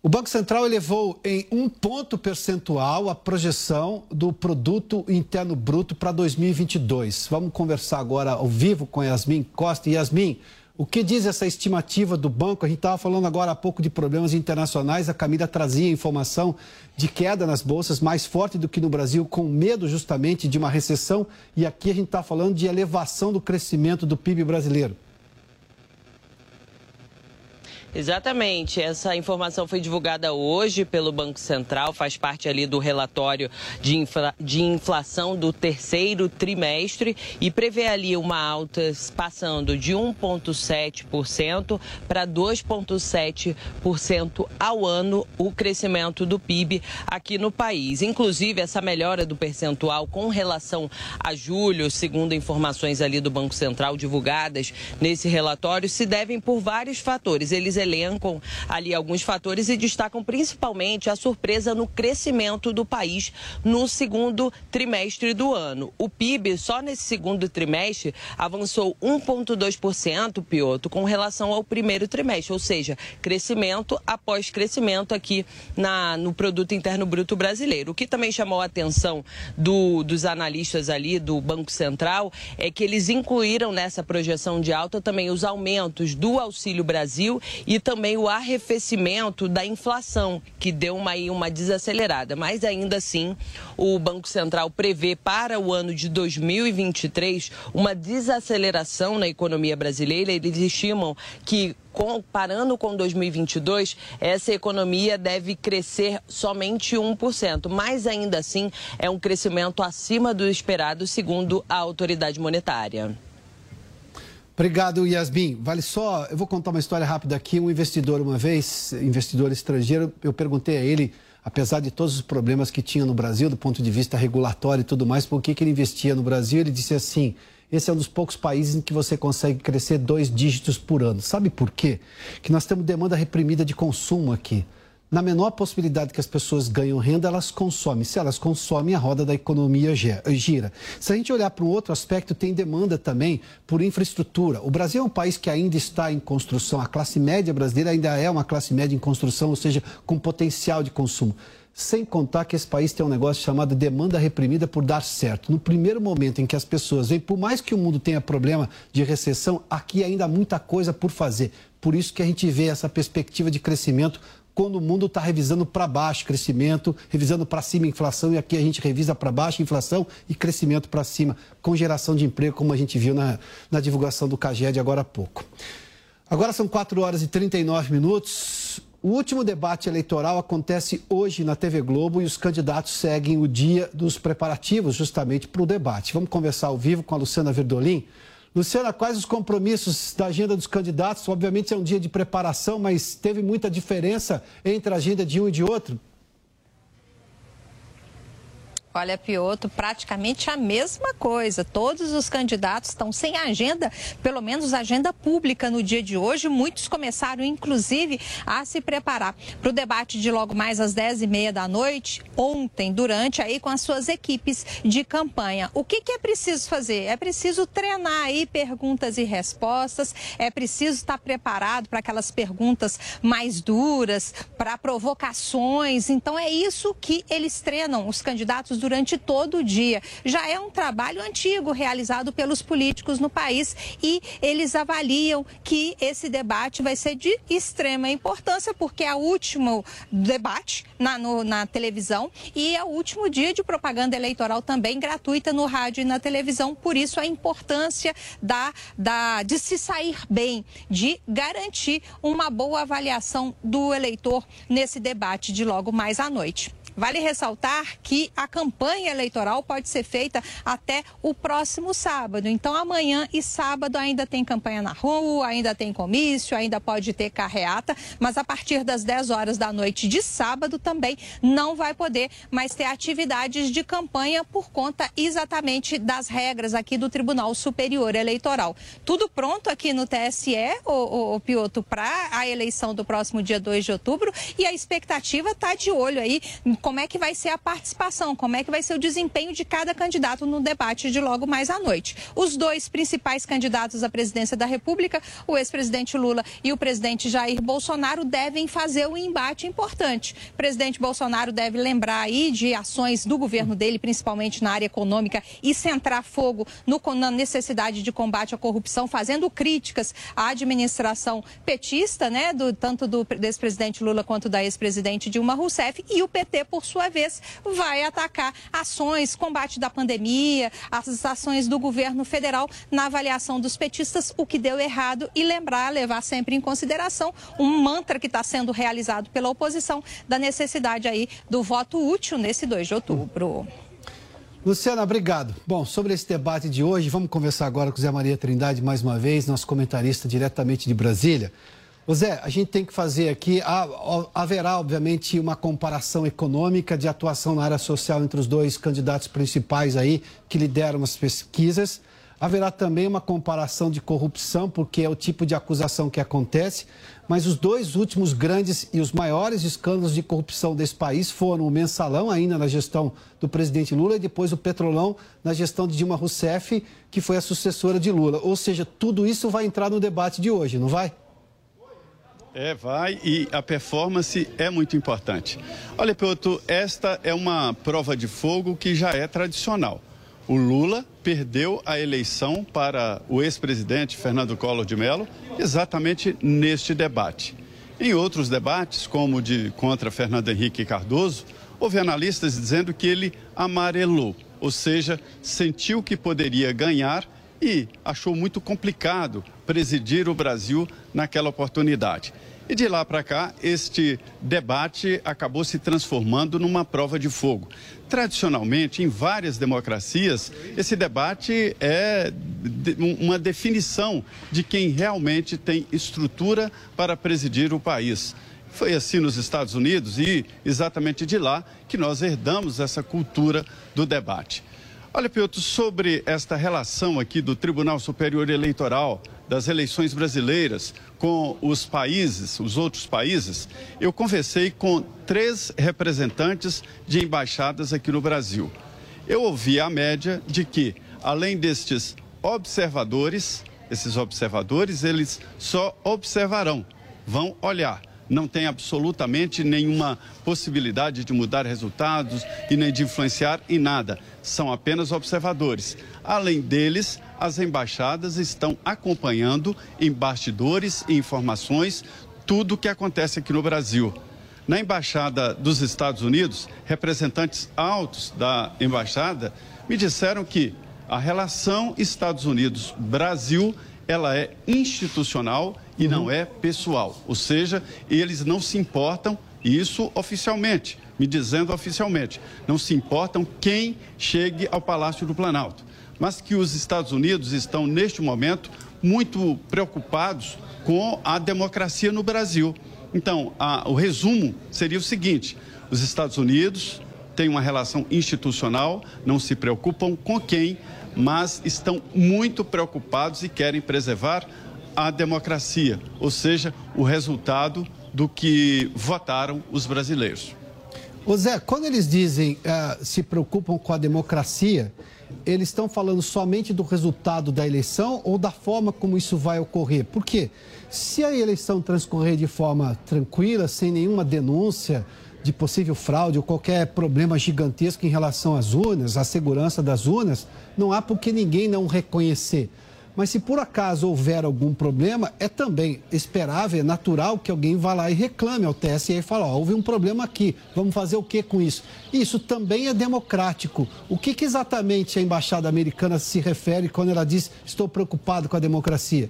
O Banco Central elevou em um ponto percentual a projeção do produto interno bruto para 2022. Vamos conversar agora ao vivo com Yasmin Costa. Yasmin, o que diz essa estimativa do banco? A gente estava falando agora há pouco de problemas internacionais. A Camila trazia informação de queda nas bolsas mais forte do que no Brasil, com medo justamente de uma recessão. E aqui a gente está falando de elevação do crescimento do PIB brasileiro. Exatamente. Essa informação foi divulgada hoje pelo Banco Central, faz parte ali do relatório de, infla... de inflação do terceiro trimestre e prevê ali uma alta passando de 1,7% para 2,7% ao ano o crescimento do PIB aqui no país. Inclusive, essa melhora do percentual com relação a julho, segundo informações ali do Banco Central divulgadas nesse relatório, se devem por vários fatores. Eles elencam ali alguns fatores e destacam principalmente a surpresa no crescimento do país no segundo trimestre do ano. O PIB, só nesse segundo trimestre, avançou 1,2%, Pioto, com relação ao primeiro trimestre, ou seja, crescimento após crescimento aqui na, no Produto Interno Bruto Brasileiro. O que também chamou a atenção do, dos analistas ali do Banco Central é que eles incluíram nessa projeção de alta também os aumentos do Auxílio Brasil e também o arrefecimento da inflação, que deu uma, uma desacelerada. Mas ainda assim, o Banco Central prevê para o ano de 2023 uma desaceleração na economia brasileira. Eles estimam que comparando com 2022, essa economia deve crescer somente 1%, mas ainda assim é um crescimento acima do esperado, segundo a autoridade monetária. Obrigado, Yasmin. Vale só, eu vou contar uma história rápida aqui. Um investidor, uma vez, investidor estrangeiro, eu perguntei a ele, apesar de todos os problemas que tinha no Brasil, do ponto de vista regulatório e tudo mais, por que, que ele investia no Brasil? Ele disse assim: esse é um dos poucos países em que você consegue crescer dois dígitos por ano. Sabe por quê? Que nós temos demanda reprimida de consumo aqui na menor possibilidade que as pessoas ganham renda, elas consomem. Se elas consomem, a roda da economia gira. Se a gente olhar para um outro aspecto, tem demanda também por infraestrutura. O Brasil é um país que ainda está em construção. A classe média brasileira ainda é uma classe média em construção, ou seja, com potencial de consumo. Sem contar que esse país tem um negócio chamado demanda reprimida por dar certo. No primeiro momento em que as pessoas vêm, por mais que o mundo tenha problema de recessão, aqui ainda há muita coisa por fazer. Por isso que a gente vê essa perspectiva de crescimento quando o mundo está revisando para baixo crescimento, revisando para cima inflação, e aqui a gente revisa para baixo inflação e crescimento para cima, com geração de emprego, como a gente viu na, na divulgação do CAGED agora há pouco. Agora são 4 horas e 39 minutos. O último debate eleitoral acontece hoje na TV Globo e os candidatos seguem o dia dos preparativos justamente para o debate. Vamos conversar ao vivo com a Luciana Verdolim. Luciana, quais os compromissos da agenda dos candidatos? Obviamente é um dia de preparação, mas teve muita diferença entre a agenda de um e de outro? Olha, Pioto, praticamente a mesma coisa. Todos os candidatos estão sem agenda, pelo menos agenda pública no dia de hoje. Muitos começaram, inclusive, a se preparar para o debate de logo mais às 10h30 da noite, ontem, durante aí com as suas equipes de campanha. O que, que é preciso fazer? É preciso treinar aí perguntas e respostas, é preciso estar preparado para aquelas perguntas mais duras, para provocações. Então, é isso que eles treinam, os candidatos, durante durante todo o dia. Já é um trabalho antigo realizado pelos políticos no país e eles avaliam que esse debate vai ser de extrema importância, porque é o último debate na, no, na televisão e é o último dia de propaganda eleitoral também gratuita no rádio e na televisão. Por isso, a importância da, da, de se sair bem, de garantir uma boa avaliação do eleitor nesse debate de logo mais à noite. Vale ressaltar que a campanha eleitoral pode ser feita até o próximo sábado. Então, amanhã e sábado ainda tem campanha na rua, ainda tem comício, ainda pode ter carreata, mas a partir das 10 horas da noite de sábado também não vai poder mais ter atividades de campanha por conta exatamente das regras aqui do Tribunal Superior Eleitoral. Tudo pronto aqui no TSE, o, o, Pioto, para a eleição do próximo dia 2 de outubro e a expectativa está de olho aí como é que vai ser a participação, como é que vai ser o desempenho de cada candidato no debate de logo mais à noite. Os dois principais candidatos à presidência da República, o ex-presidente Lula e o presidente Jair Bolsonaro, devem fazer um embate importante. O presidente Bolsonaro deve lembrar aí de ações do governo dele, principalmente na área econômica, e centrar fogo no, na necessidade de combate à corrupção, fazendo críticas à administração petista, né, do, tanto do ex-presidente Lula quanto da ex-presidente Dilma Rousseff, e o PT, por por sua vez, vai atacar ações, combate da pandemia, as ações do governo federal na avaliação dos petistas, o que deu errado e lembrar, levar sempre em consideração um mantra que está sendo realizado pela oposição da necessidade aí do voto útil nesse 2 de outubro. Luciana, obrigado. Bom, sobre esse debate de hoje, vamos conversar agora com Zé Maria Trindade mais uma vez, nosso comentarista diretamente de Brasília. Zé, a gente tem que fazer aqui, haverá obviamente uma comparação econômica de atuação na área social entre os dois candidatos principais aí que lideram as pesquisas. Haverá também uma comparação de corrupção, porque é o tipo de acusação que acontece. Mas os dois últimos grandes e os maiores escândalos de corrupção desse país foram o mensalão, ainda na gestão do presidente Lula, e depois o petrolão, na gestão de Dilma Rousseff, que foi a sucessora de Lula. Ou seja, tudo isso vai entrar no debate de hoje, não vai? É, vai e a performance é muito importante. Olha, Piotr, esta é uma prova de fogo que já é tradicional. O Lula perdeu a eleição para o ex-presidente Fernando Collor de Mello exatamente neste debate. Em outros debates, como o de contra Fernando Henrique Cardoso, houve analistas dizendo que ele amarelou, ou seja, sentiu que poderia ganhar e achou muito complicado presidir o Brasil naquela oportunidade. E de lá para cá, este debate acabou se transformando numa prova de fogo. Tradicionalmente, em várias democracias, esse debate é uma definição de quem realmente tem estrutura para presidir o país. Foi assim nos Estados Unidos e exatamente de lá que nós herdamos essa cultura do debate. Olha, Piotr, sobre esta relação aqui do Tribunal Superior Eleitoral das eleições brasileiras com os países, os outros países, eu conversei com três representantes de embaixadas aqui no Brasil. Eu ouvi a média de que, além destes observadores, esses observadores, eles só observarão, vão olhar não tem absolutamente nenhuma possibilidade de mudar resultados e nem de influenciar em nada. São apenas observadores. Além deles, as embaixadas estão acompanhando em bastidores e informações tudo o que acontece aqui no Brasil. Na embaixada dos Estados Unidos, representantes altos da embaixada me disseram que a relação Estados Unidos-Brasil ela é institucional e uhum. não é pessoal. Ou seja, eles não se importam, isso oficialmente, me dizendo oficialmente, não se importam quem chegue ao Palácio do Planalto. Mas que os Estados Unidos estão, neste momento, muito preocupados com a democracia no Brasil. Então, a, o resumo seria o seguinte: os Estados Unidos têm uma relação institucional, não se preocupam com quem mas estão muito preocupados e querem preservar a democracia, ou seja, o resultado do que votaram os brasileiros. Ô Zé, quando eles dizem uh, se preocupam com a democracia, eles estão falando somente do resultado da eleição ou da forma como isso vai ocorrer? Porque se a eleição transcorrer de forma tranquila, sem nenhuma denúncia, de possível fraude ou qualquer problema gigantesco em relação às urnas, à segurança das urnas, não há por que ninguém não reconhecer. Mas se por acaso houver algum problema, é também esperável, é natural que alguém vá lá e reclame ao TSE e fale, ó, houve um problema aqui, vamos fazer o que com isso? Isso também é democrático. O que, que exatamente a embaixada americana se refere quando ela diz estou preocupado com a democracia?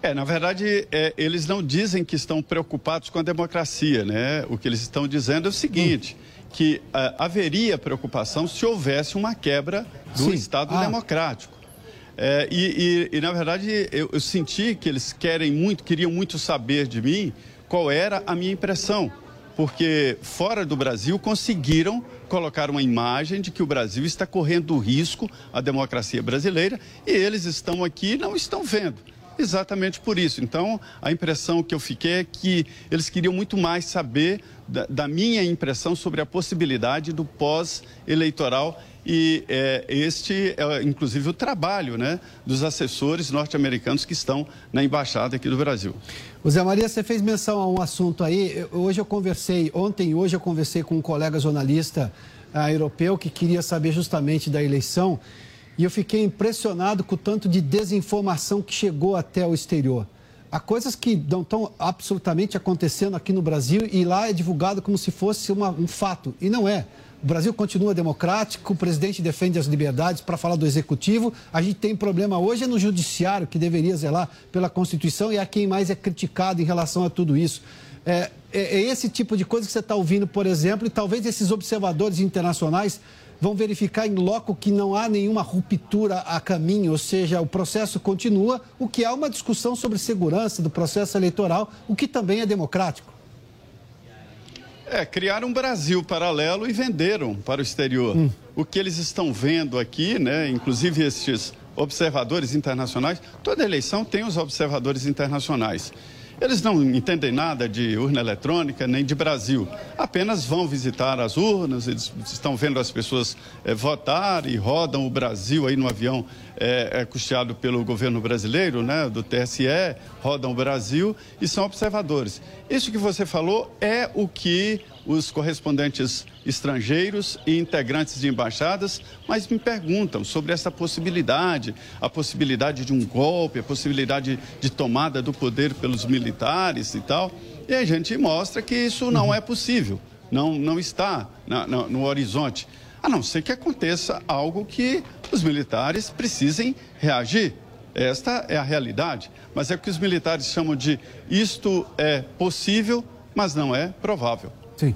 É, na verdade, é, eles não dizem que estão preocupados com a democracia, né? O que eles estão dizendo é o seguinte, que uh, haveria preocupação se houvesse uma quebra do Sim. Estado ah. democrático. É, e, e, e, na verdade, eu, eu senti que eles querem muito, queriam muito saber de mim qual era a minha impressão. Porque fora do Brasil conseguiram colocar uma imagem de que o Brasil está correndo risco à democracia brasileira e eles estão aqui e não estão vendo. Exatamente por isso. Então, a impressão que eu fiquei é que eles queriam muito mais saber da, da minha impressão sobre a possibilidade do pós-eleitoral e é, este é, inclusive, o trabalho né, dos assessores norte-americanos que estão na embaixada aqui do Brasil. O Zé Maria, você fez menção a um assunto aí. Hoje eu conversei, ontem e hoje eu conversei com um colega jornalista uh, europeu que queria saber justamente da eleição. E eu fiquei impressionado com o tanto de desinformação que chegou até o exterior. Há coisas que não estão absolutamente acontecendo aqui no Brasil e lá é divulgado como se fosse uma, um fato. E não é. O Brasil continua democrático, o presidente defende as liberdades para falar do executivo. A gente tem problema hoje é no judiciário, que deveria zelar pela Constituição, e é quem mais é criticado em relação a tudo isso. É, é, é esse tipo de coisa que você está ouvindo, por exemplo, e talvez esses observadores internacionais vão verificar em loco que não há nenhuma ruptura a caminho, ou seja, o processo continua, o que há uma discussão sobre segurança do processo eleitoral, o que também é democrático. É, criaram um Brasil paralelo e venderam para o exterior. Hum. O que eles estão vendo aqui, né, inclusive esses observadores internacionais, toda eleição tem os observadores internacionais. Eles não entendem nada de urna eletrônica nem de Brasil. Apenas vão visitar as urnas, eles estão vendo as pessoas é, votar e rodam o Brasil aí no avião é, é, custeado pelo governo brasileiro, né, do TSE, rodam o Brasil e são observadores. Isso que você falou é o que os correspondentes estrangeiros e integrantes de embaixadas, mas me perguntam sobre essa possibilidade, a possibilidade de um golpe, a possibilidade de tomada do poder pelos militares e tal. E a gente mostra que isso não é possível, não, não está na, na, no horizonte, a não ser que aconteça algo que os militares precisem reagir. Esta é a realidade, mas é o que os militares chamam de isto é possível, mas não é provável. Sim.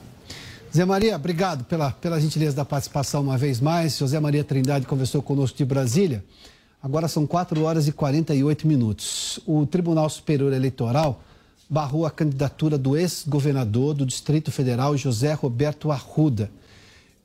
Zé Maria, obrigado pela, pela gentileza da participação uma vez mais. José Maria Trindade conversou conosco de Brasília. Agora são 4 horas e 48 minutos. O Tribunal Superior Eleitoral barrou a candidatura do ex-governador do Distrito Federal, José Roberto Arruda.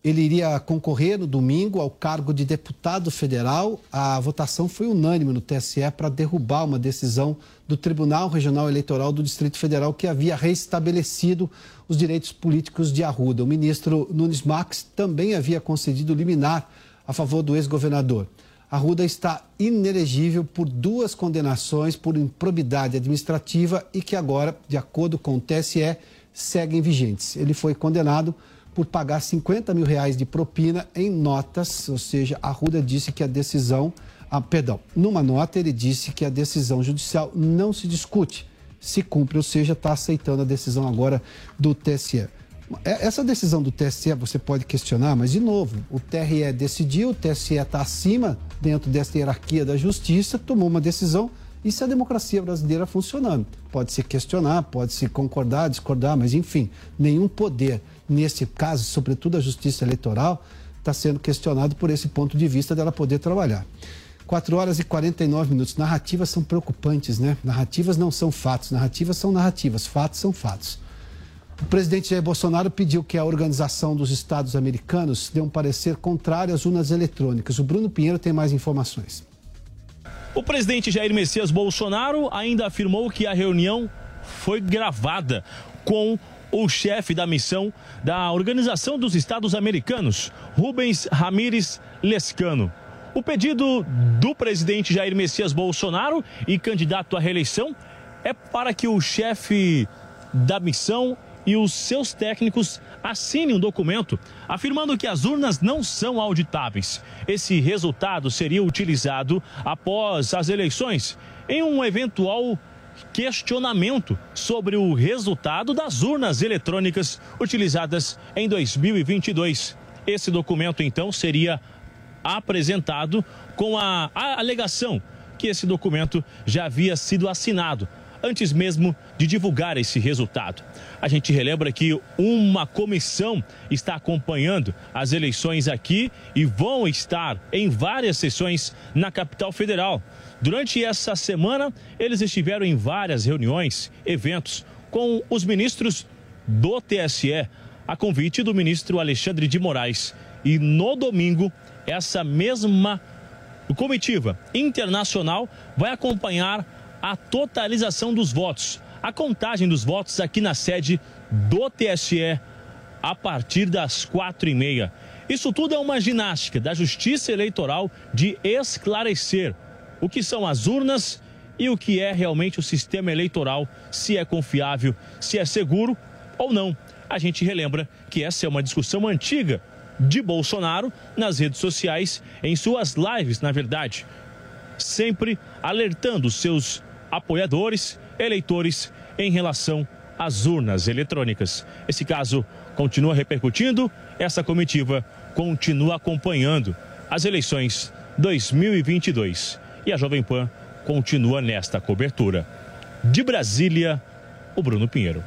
Ele iria concorrer no domingo ao cargo de deputado federal. A votação foi unânime no TSE para derrubar uma decisão do Tribunal Regional Eleitoral do Distrito Federal que havia restabelecido os direitos políticos de Arruda. O ministro Nunes Marques também havia concedido liminar a favor do ex-governador. Arruda está inelegível por duas condenações por improbidade administrativa e que agora, de acordo com o TSE, seguem vigentes. Ele foi condenado por pagar 50 mil reais de propina em notas, ou seja, Arruda disse que a decisão, ah, perdão, numa nota ele disse que a decisão judicial não se discute se cumpre, ou seja, está aceitando a decisão agora do TSE. É, essa decisão do TSE você pode questionar, mas de novo, o TRE decidiu, o TSE está acima dentro dessa hierarquia da justiça, tomou uma decisão. Isso é a democracia brasileira funcionando. Pode se questionar, pode se concordar, discordar, mas enfim, nenhum poder, nesse caso, sobretudo a justiça eleitoral, está sendo questionado por esse ponto de vista dela poder trabalhar. 4 horas e 49 minutos. Narrativas são preocupantes, né? Narrativas não são fatos, narrativas são narrativas, fatos são fatos. O presidente Jair Bolsonaro pediu que a Organização dos Estados Americanos dê um parecer contrário às urnas eletrônicas. O Bruno Pinheiro tem mais informações. O presidente Jair Messias Bolsonaro ainda afirmou que a reunião foi gravada com o chefe da missão da Organização dos Estados Americanos, Rubens Ramírez Lescano. O pedido do presidente Jair Messias Bolsonaro e candidato à reeleição é para que o chefe da missão e os seus técnicos assinem um documento afirmando que as urnas não são auditáveis. Esse resultado seria utilizado após as eleições em um eventual questionamento sobre o resultado das urnas eletrônicas utilizadas em 2022. Esse documento, então, seria apresentado com a, a alegação que esse documento já havia sido assinado antes mesmo de divulgar esse resultado. A gente relembra que uma comissão está acompanhando as eleições aqui e vão estar em várias sessões na capital federal. Durante essa semana, eles estiveram em várias reuniões, eventos com os ministros do TSE, a convite do ministro Alexandre de Moraes. E no domingo, essa mesma comitiva internacional vai acompanhar a totalização dos votos, a contagem dos votos aqui na sede do TSE a partir das quatro e meia. Isso tudo é uma ginástica da Justiça Eleitoral de esclarecer o que são as urnas e o que é realmente o sistema eleitoral, se é confiável, se é seguro ou não. A gente relembra que essa é uma discussão antiga de Bolsonaro nas redes sociais, em suas lives, na verdade, sempre alertando seus apoiadores, eleitores em relação às urnas eletrônicas. Esse caso continua repercutindo, essa comitiva continua acompanhando as eleições 2022 e a Jovem Pan continua nesta cobertura. De Brasília, o Bruno Pinheiro.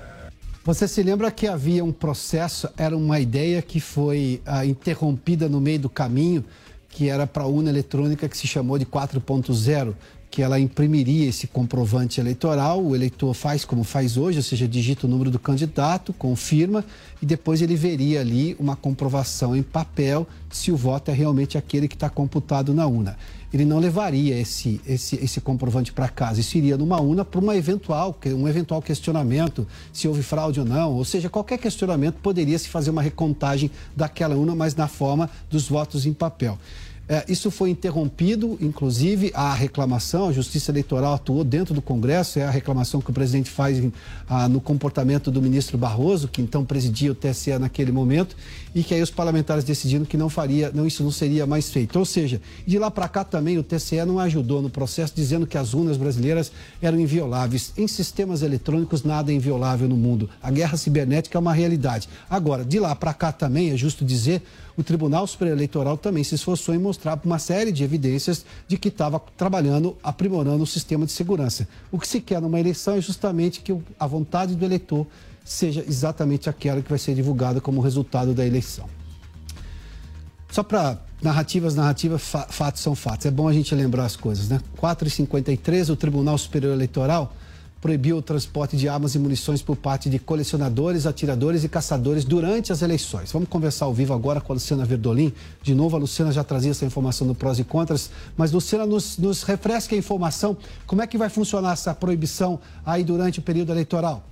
Você se lembra que havia um processo, era uma ideia que foi ah, interrompida no meio do caminho, que era para a urna eletrônica que se chamou de 4.0, que ela imprimiria esse comprovante eleitoral, o eleitor faz como faz hoje, ou seja, digita o número do candidato, confirma e depois ele veria ali uma comprovação em papel se o voto é realmente aquele que está computado na urna. Ele não levaria esse, esse, esse comprovante para casa, isso iria numa urna para uma eventual, um eventual questionamento, se houve fraude ou não, ou seja, qualquer questionamento poderia se fazer uma recontagem daquela urna, mas na forma dos votos em papel. É, isso foi interrompido, inclusive a reclamação, a Justiça Eleitoral atuou dentro do Congresso, é a reclamação que o presidente faz em, ah, no comportamento do ministro Barroso, que então presidia o TSE naquele momento, e que aí os parlamentares decidiram que não faria, não, isso não seria mais feito. Ou seja, de lá para cá também o TSE não ajudou no processo, dizendo que as urnas brasileiras eram invioláveis. Em sistemas eletrônicos, nada é inviolável no mundo. A guerra cibernética é uma realidade. Agora, de lá para cá também, é justo dizer, o Tribunal Superior Eleitoral também se esforçou em mostrar uma série de evidências de que estava trabalhando, aprimorando o sistema de segurança. O que se quer numa eleição é justamente que a vontade do eleitor seja exatamente aquela que vai ser divulgada como resultado da eleição. Só para narrativas, narrativas, fatos são fatos. É bom a gente lembrar as coisas, né? 4h53, o Tribunal Superior Eleitoral proibiu o transporte de armas e munições por parte de colecionadores, atiradores e caçadores durante as eleições. Vamos conversar ao vivo agora com a Luciana Verdolim. De novo, a Luciana já trazia essa informação no prós e contras, mas Luciana, nos, nos refresca a informação. Como é que vai funcionar essa proibição aí durante o período eleitoral?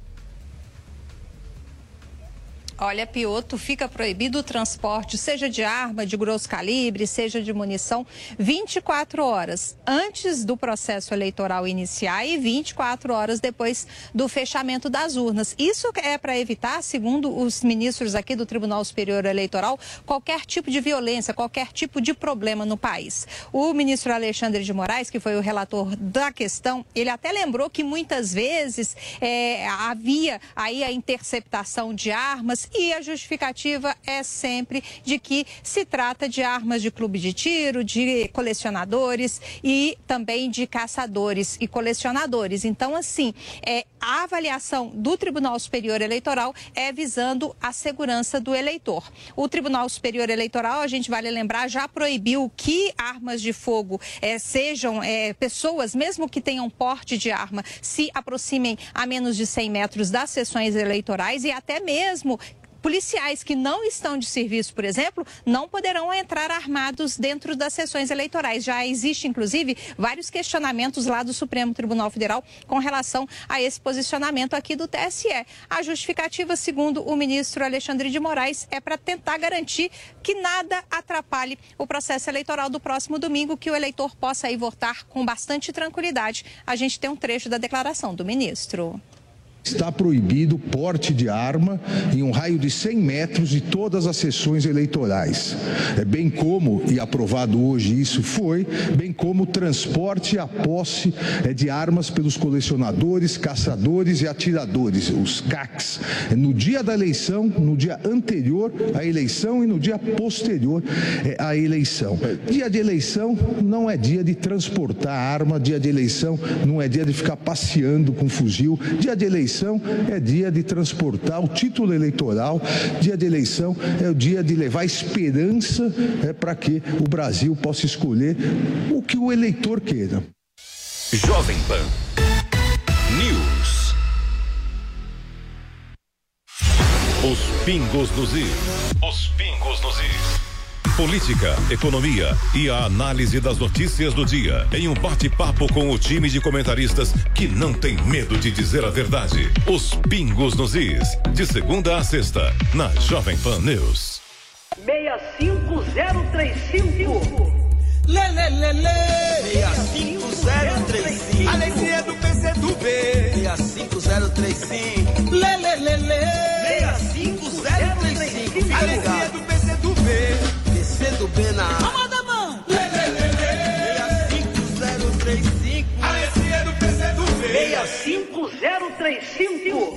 Olha, Pioto, fica proibido o transporte, seja de arma, de grosso calibre, seja de munição, 24 horas antes do processo eleitoral iniciar e 24 horas depois do fechamento das urnas. Isso é para evitar, segundo os ministros aqui do Tribunal Superior Eleitoral, qualquer tipo de violência, qualquer tipo de problema no país. O ministro Alexandre de Moraes, que foi o relator da questão, ele até lembrou que muitas vezes é, havia aí a interceptação de armas e a justificativa é sempre de que se trata de armas de clube de tiro, de colecionadores e também de caçadores e colecionadores. Então, assim, é, a avaliação do Tribunal Superior Eleitoral é visando a segurança do eleitor. O Tribunal Superior Eleitoral, a gente vale lembrar, já proibiu que armas de fogo é, sejam é, pessoas, mesmo que tenham porte de arma, se aproximem a menos de 100 metros das sessões eleitorais e até mesmo policiais que não estão de serviço, por exemplo, não poderão entrar armados dentro das sessões eleitorais. Já existe, inclusive, vários questionamentos lá do Supremo Tribunal Federal com relação a esse posicionamento aqui do TSE. A justificativa, segundo o ministro Alexandre de Moraes, é para tentar garantir que nada atrapalhe o processo eleitoral do próximo domingo, que o eleitor possa ir votar com bastante tranquilidade. A gente tem um trecho da declaração do ministro. Está proibido o porte de arma em um raio de 100 metros de todas as sessões eleitorais, é bem como, e aprovado hoje isso foi, bem como o transporte e a posse é, de armas pelos colecionadores, caçadores e atiradores, os CACs, é, no dia da eleição, no dia anterior à eleição e no dia posterior é, à eleição. Dia de eleição não é dia de transportar arma, dia de eleição não é dia de ficar passeando com fuzil, dia de eleição eleição é dia de transportar o título eleitoral, dia de eleição é o dia de levar esperança é, para que o Brasil possa escolher o que o eleitor queira. Jovem Pan News. Os pingos nos is. Os pingos is política, economia e a análise das notícias do dia em um bate-papo com o time de comentaristas que não tem medo de dizer a verdade. Os Pingos nos Is, de segunda a sexta, na Jovem Pan News. 65035 Lê, lê, lê, lê. 65035 Alegria do PCdoB 65035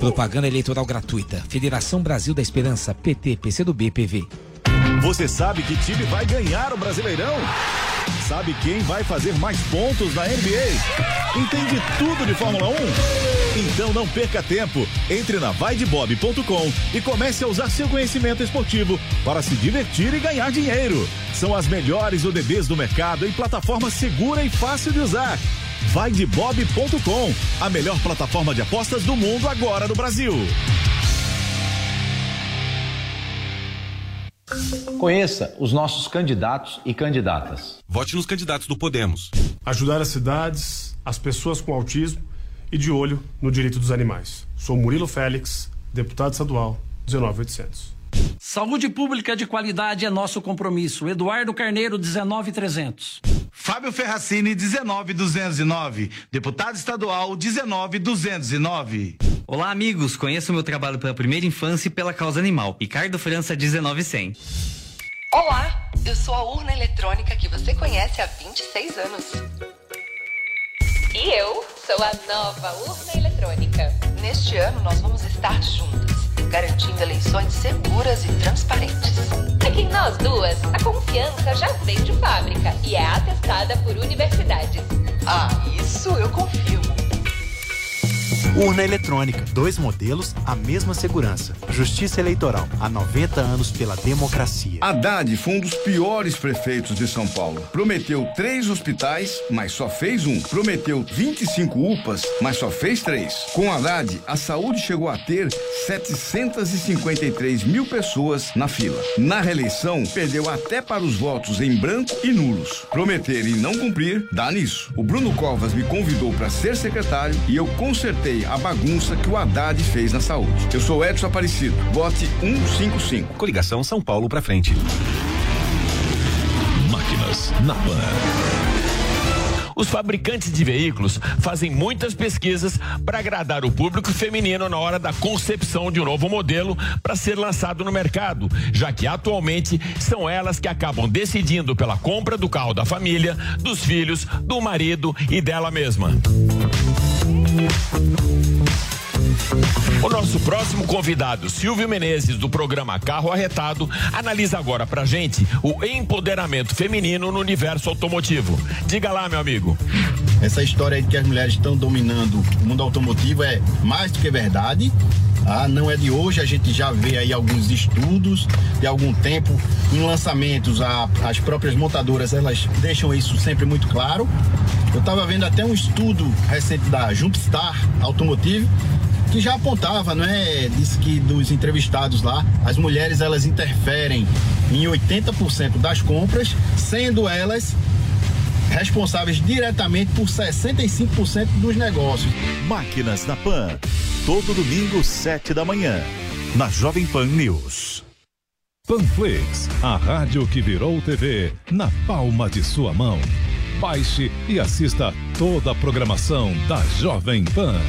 Propaganda eleitoral gratuita. Federação Brasil da Esperança. PT, PCdoB, PV. Você sabe que time vai ganhar o Brasileirão? Sabe quem vai fazer mais pontos na NBA? Entende tudo de Fórmula 1? Então não perca tempo. Entre na vaidebob.com e comece a usar seu conhecimento esportivo para se divertir e ganhar dinheiro. São as melhores ODBs do mercado em plataforma segura e fácil de usar. Vaidebob.com, a melhor plataforma de apostas do mundo agora no Brasil. Conheça os nossos candidatos e candidatas. Vote nos candidatos do Podemos. Ajudar as cidades, as pessoas com autismo e de olho no direito dos animais. Sou Murilo Félix, deputado estadual 19800. Saúde pública de qualidade é nosso compromisso. Eduardo Carneiro 19300. Fábio Ferracini 19209, deputado estadual 19209. Olá, amigos. Conheço o meu trabalho pela primeira infância e pela causa animal. Ricardo França 19100. Olá, eu sou a urna eletrônica que você conhece há 26 anos. E eu sou a nova urna eletrônica. Neste ano nós vamos estar juntas, garantindo eleições seguras e transparentes. Aqui em nós duas, a confiança já vem de fábrica e é atestada por universidades. Ah, isso eu confirmo. Urna eletrônica, dois modelos, a mesma segurança. Justiça Eleitoral, há 90 anos pela democracia. Haddad foi um dos piores prefeitos de São Paulo. Prometeu três hospitais, mas só fez um. Prometeu 25 UPAs, mas só fez três. Com Haddad, a saúde chegou a ter 753 mil pessoas na fila. Na reeleição, perdeu até para os votos em branco e nulos. Prometer e não cumprir, dá nisso. O Bruno Covas me convidou para ser secretário e eu consertei a bagunça que o Haddad fez na saúde. Eu sou Edson Aparecido. Vote 155. Coligação São Paulo pra frente. Máquinas na Pan. Os fabricantes de veículos fazem muitas pesquisas para agradar o público feminino na hora da concepção de um novo modelo para ser lançado no mercado, já que atualmente são elas que acabam decidindo pela compra do carro da família, dos filhos, do marido e dela mesma. O nosso próximo convidado, Silvio Menezes, do programa Carro Arretado, analisa agora pra gente o empoderamento feminino no universo automotivo. Diga lá, meu amigo. Essa história de que as mulheres estão dominando o mundo automotivo é mais do que verdade. Ah, não é de hoje, a gente já vê aí alguns estudos de algum tempo em lançamentos, a, as próprias montadoras elas deixam isso sempre muito claro. Eu estava vendo até um estudo recente da Jumpstar Automotive que já apontava, não é? Disse que dos entrevistados lá, as mulheres elas interferem em 80% das compras, sendo elas responsáveis diretamente por 65% dos negócios. Máquinas na Pan, todo domingo, 7 da manhã, na Jovem Pan News. Panflix, a rádio que virou TV na palma de sua mão. Baixe e assista toda a programação da Jovem Pan.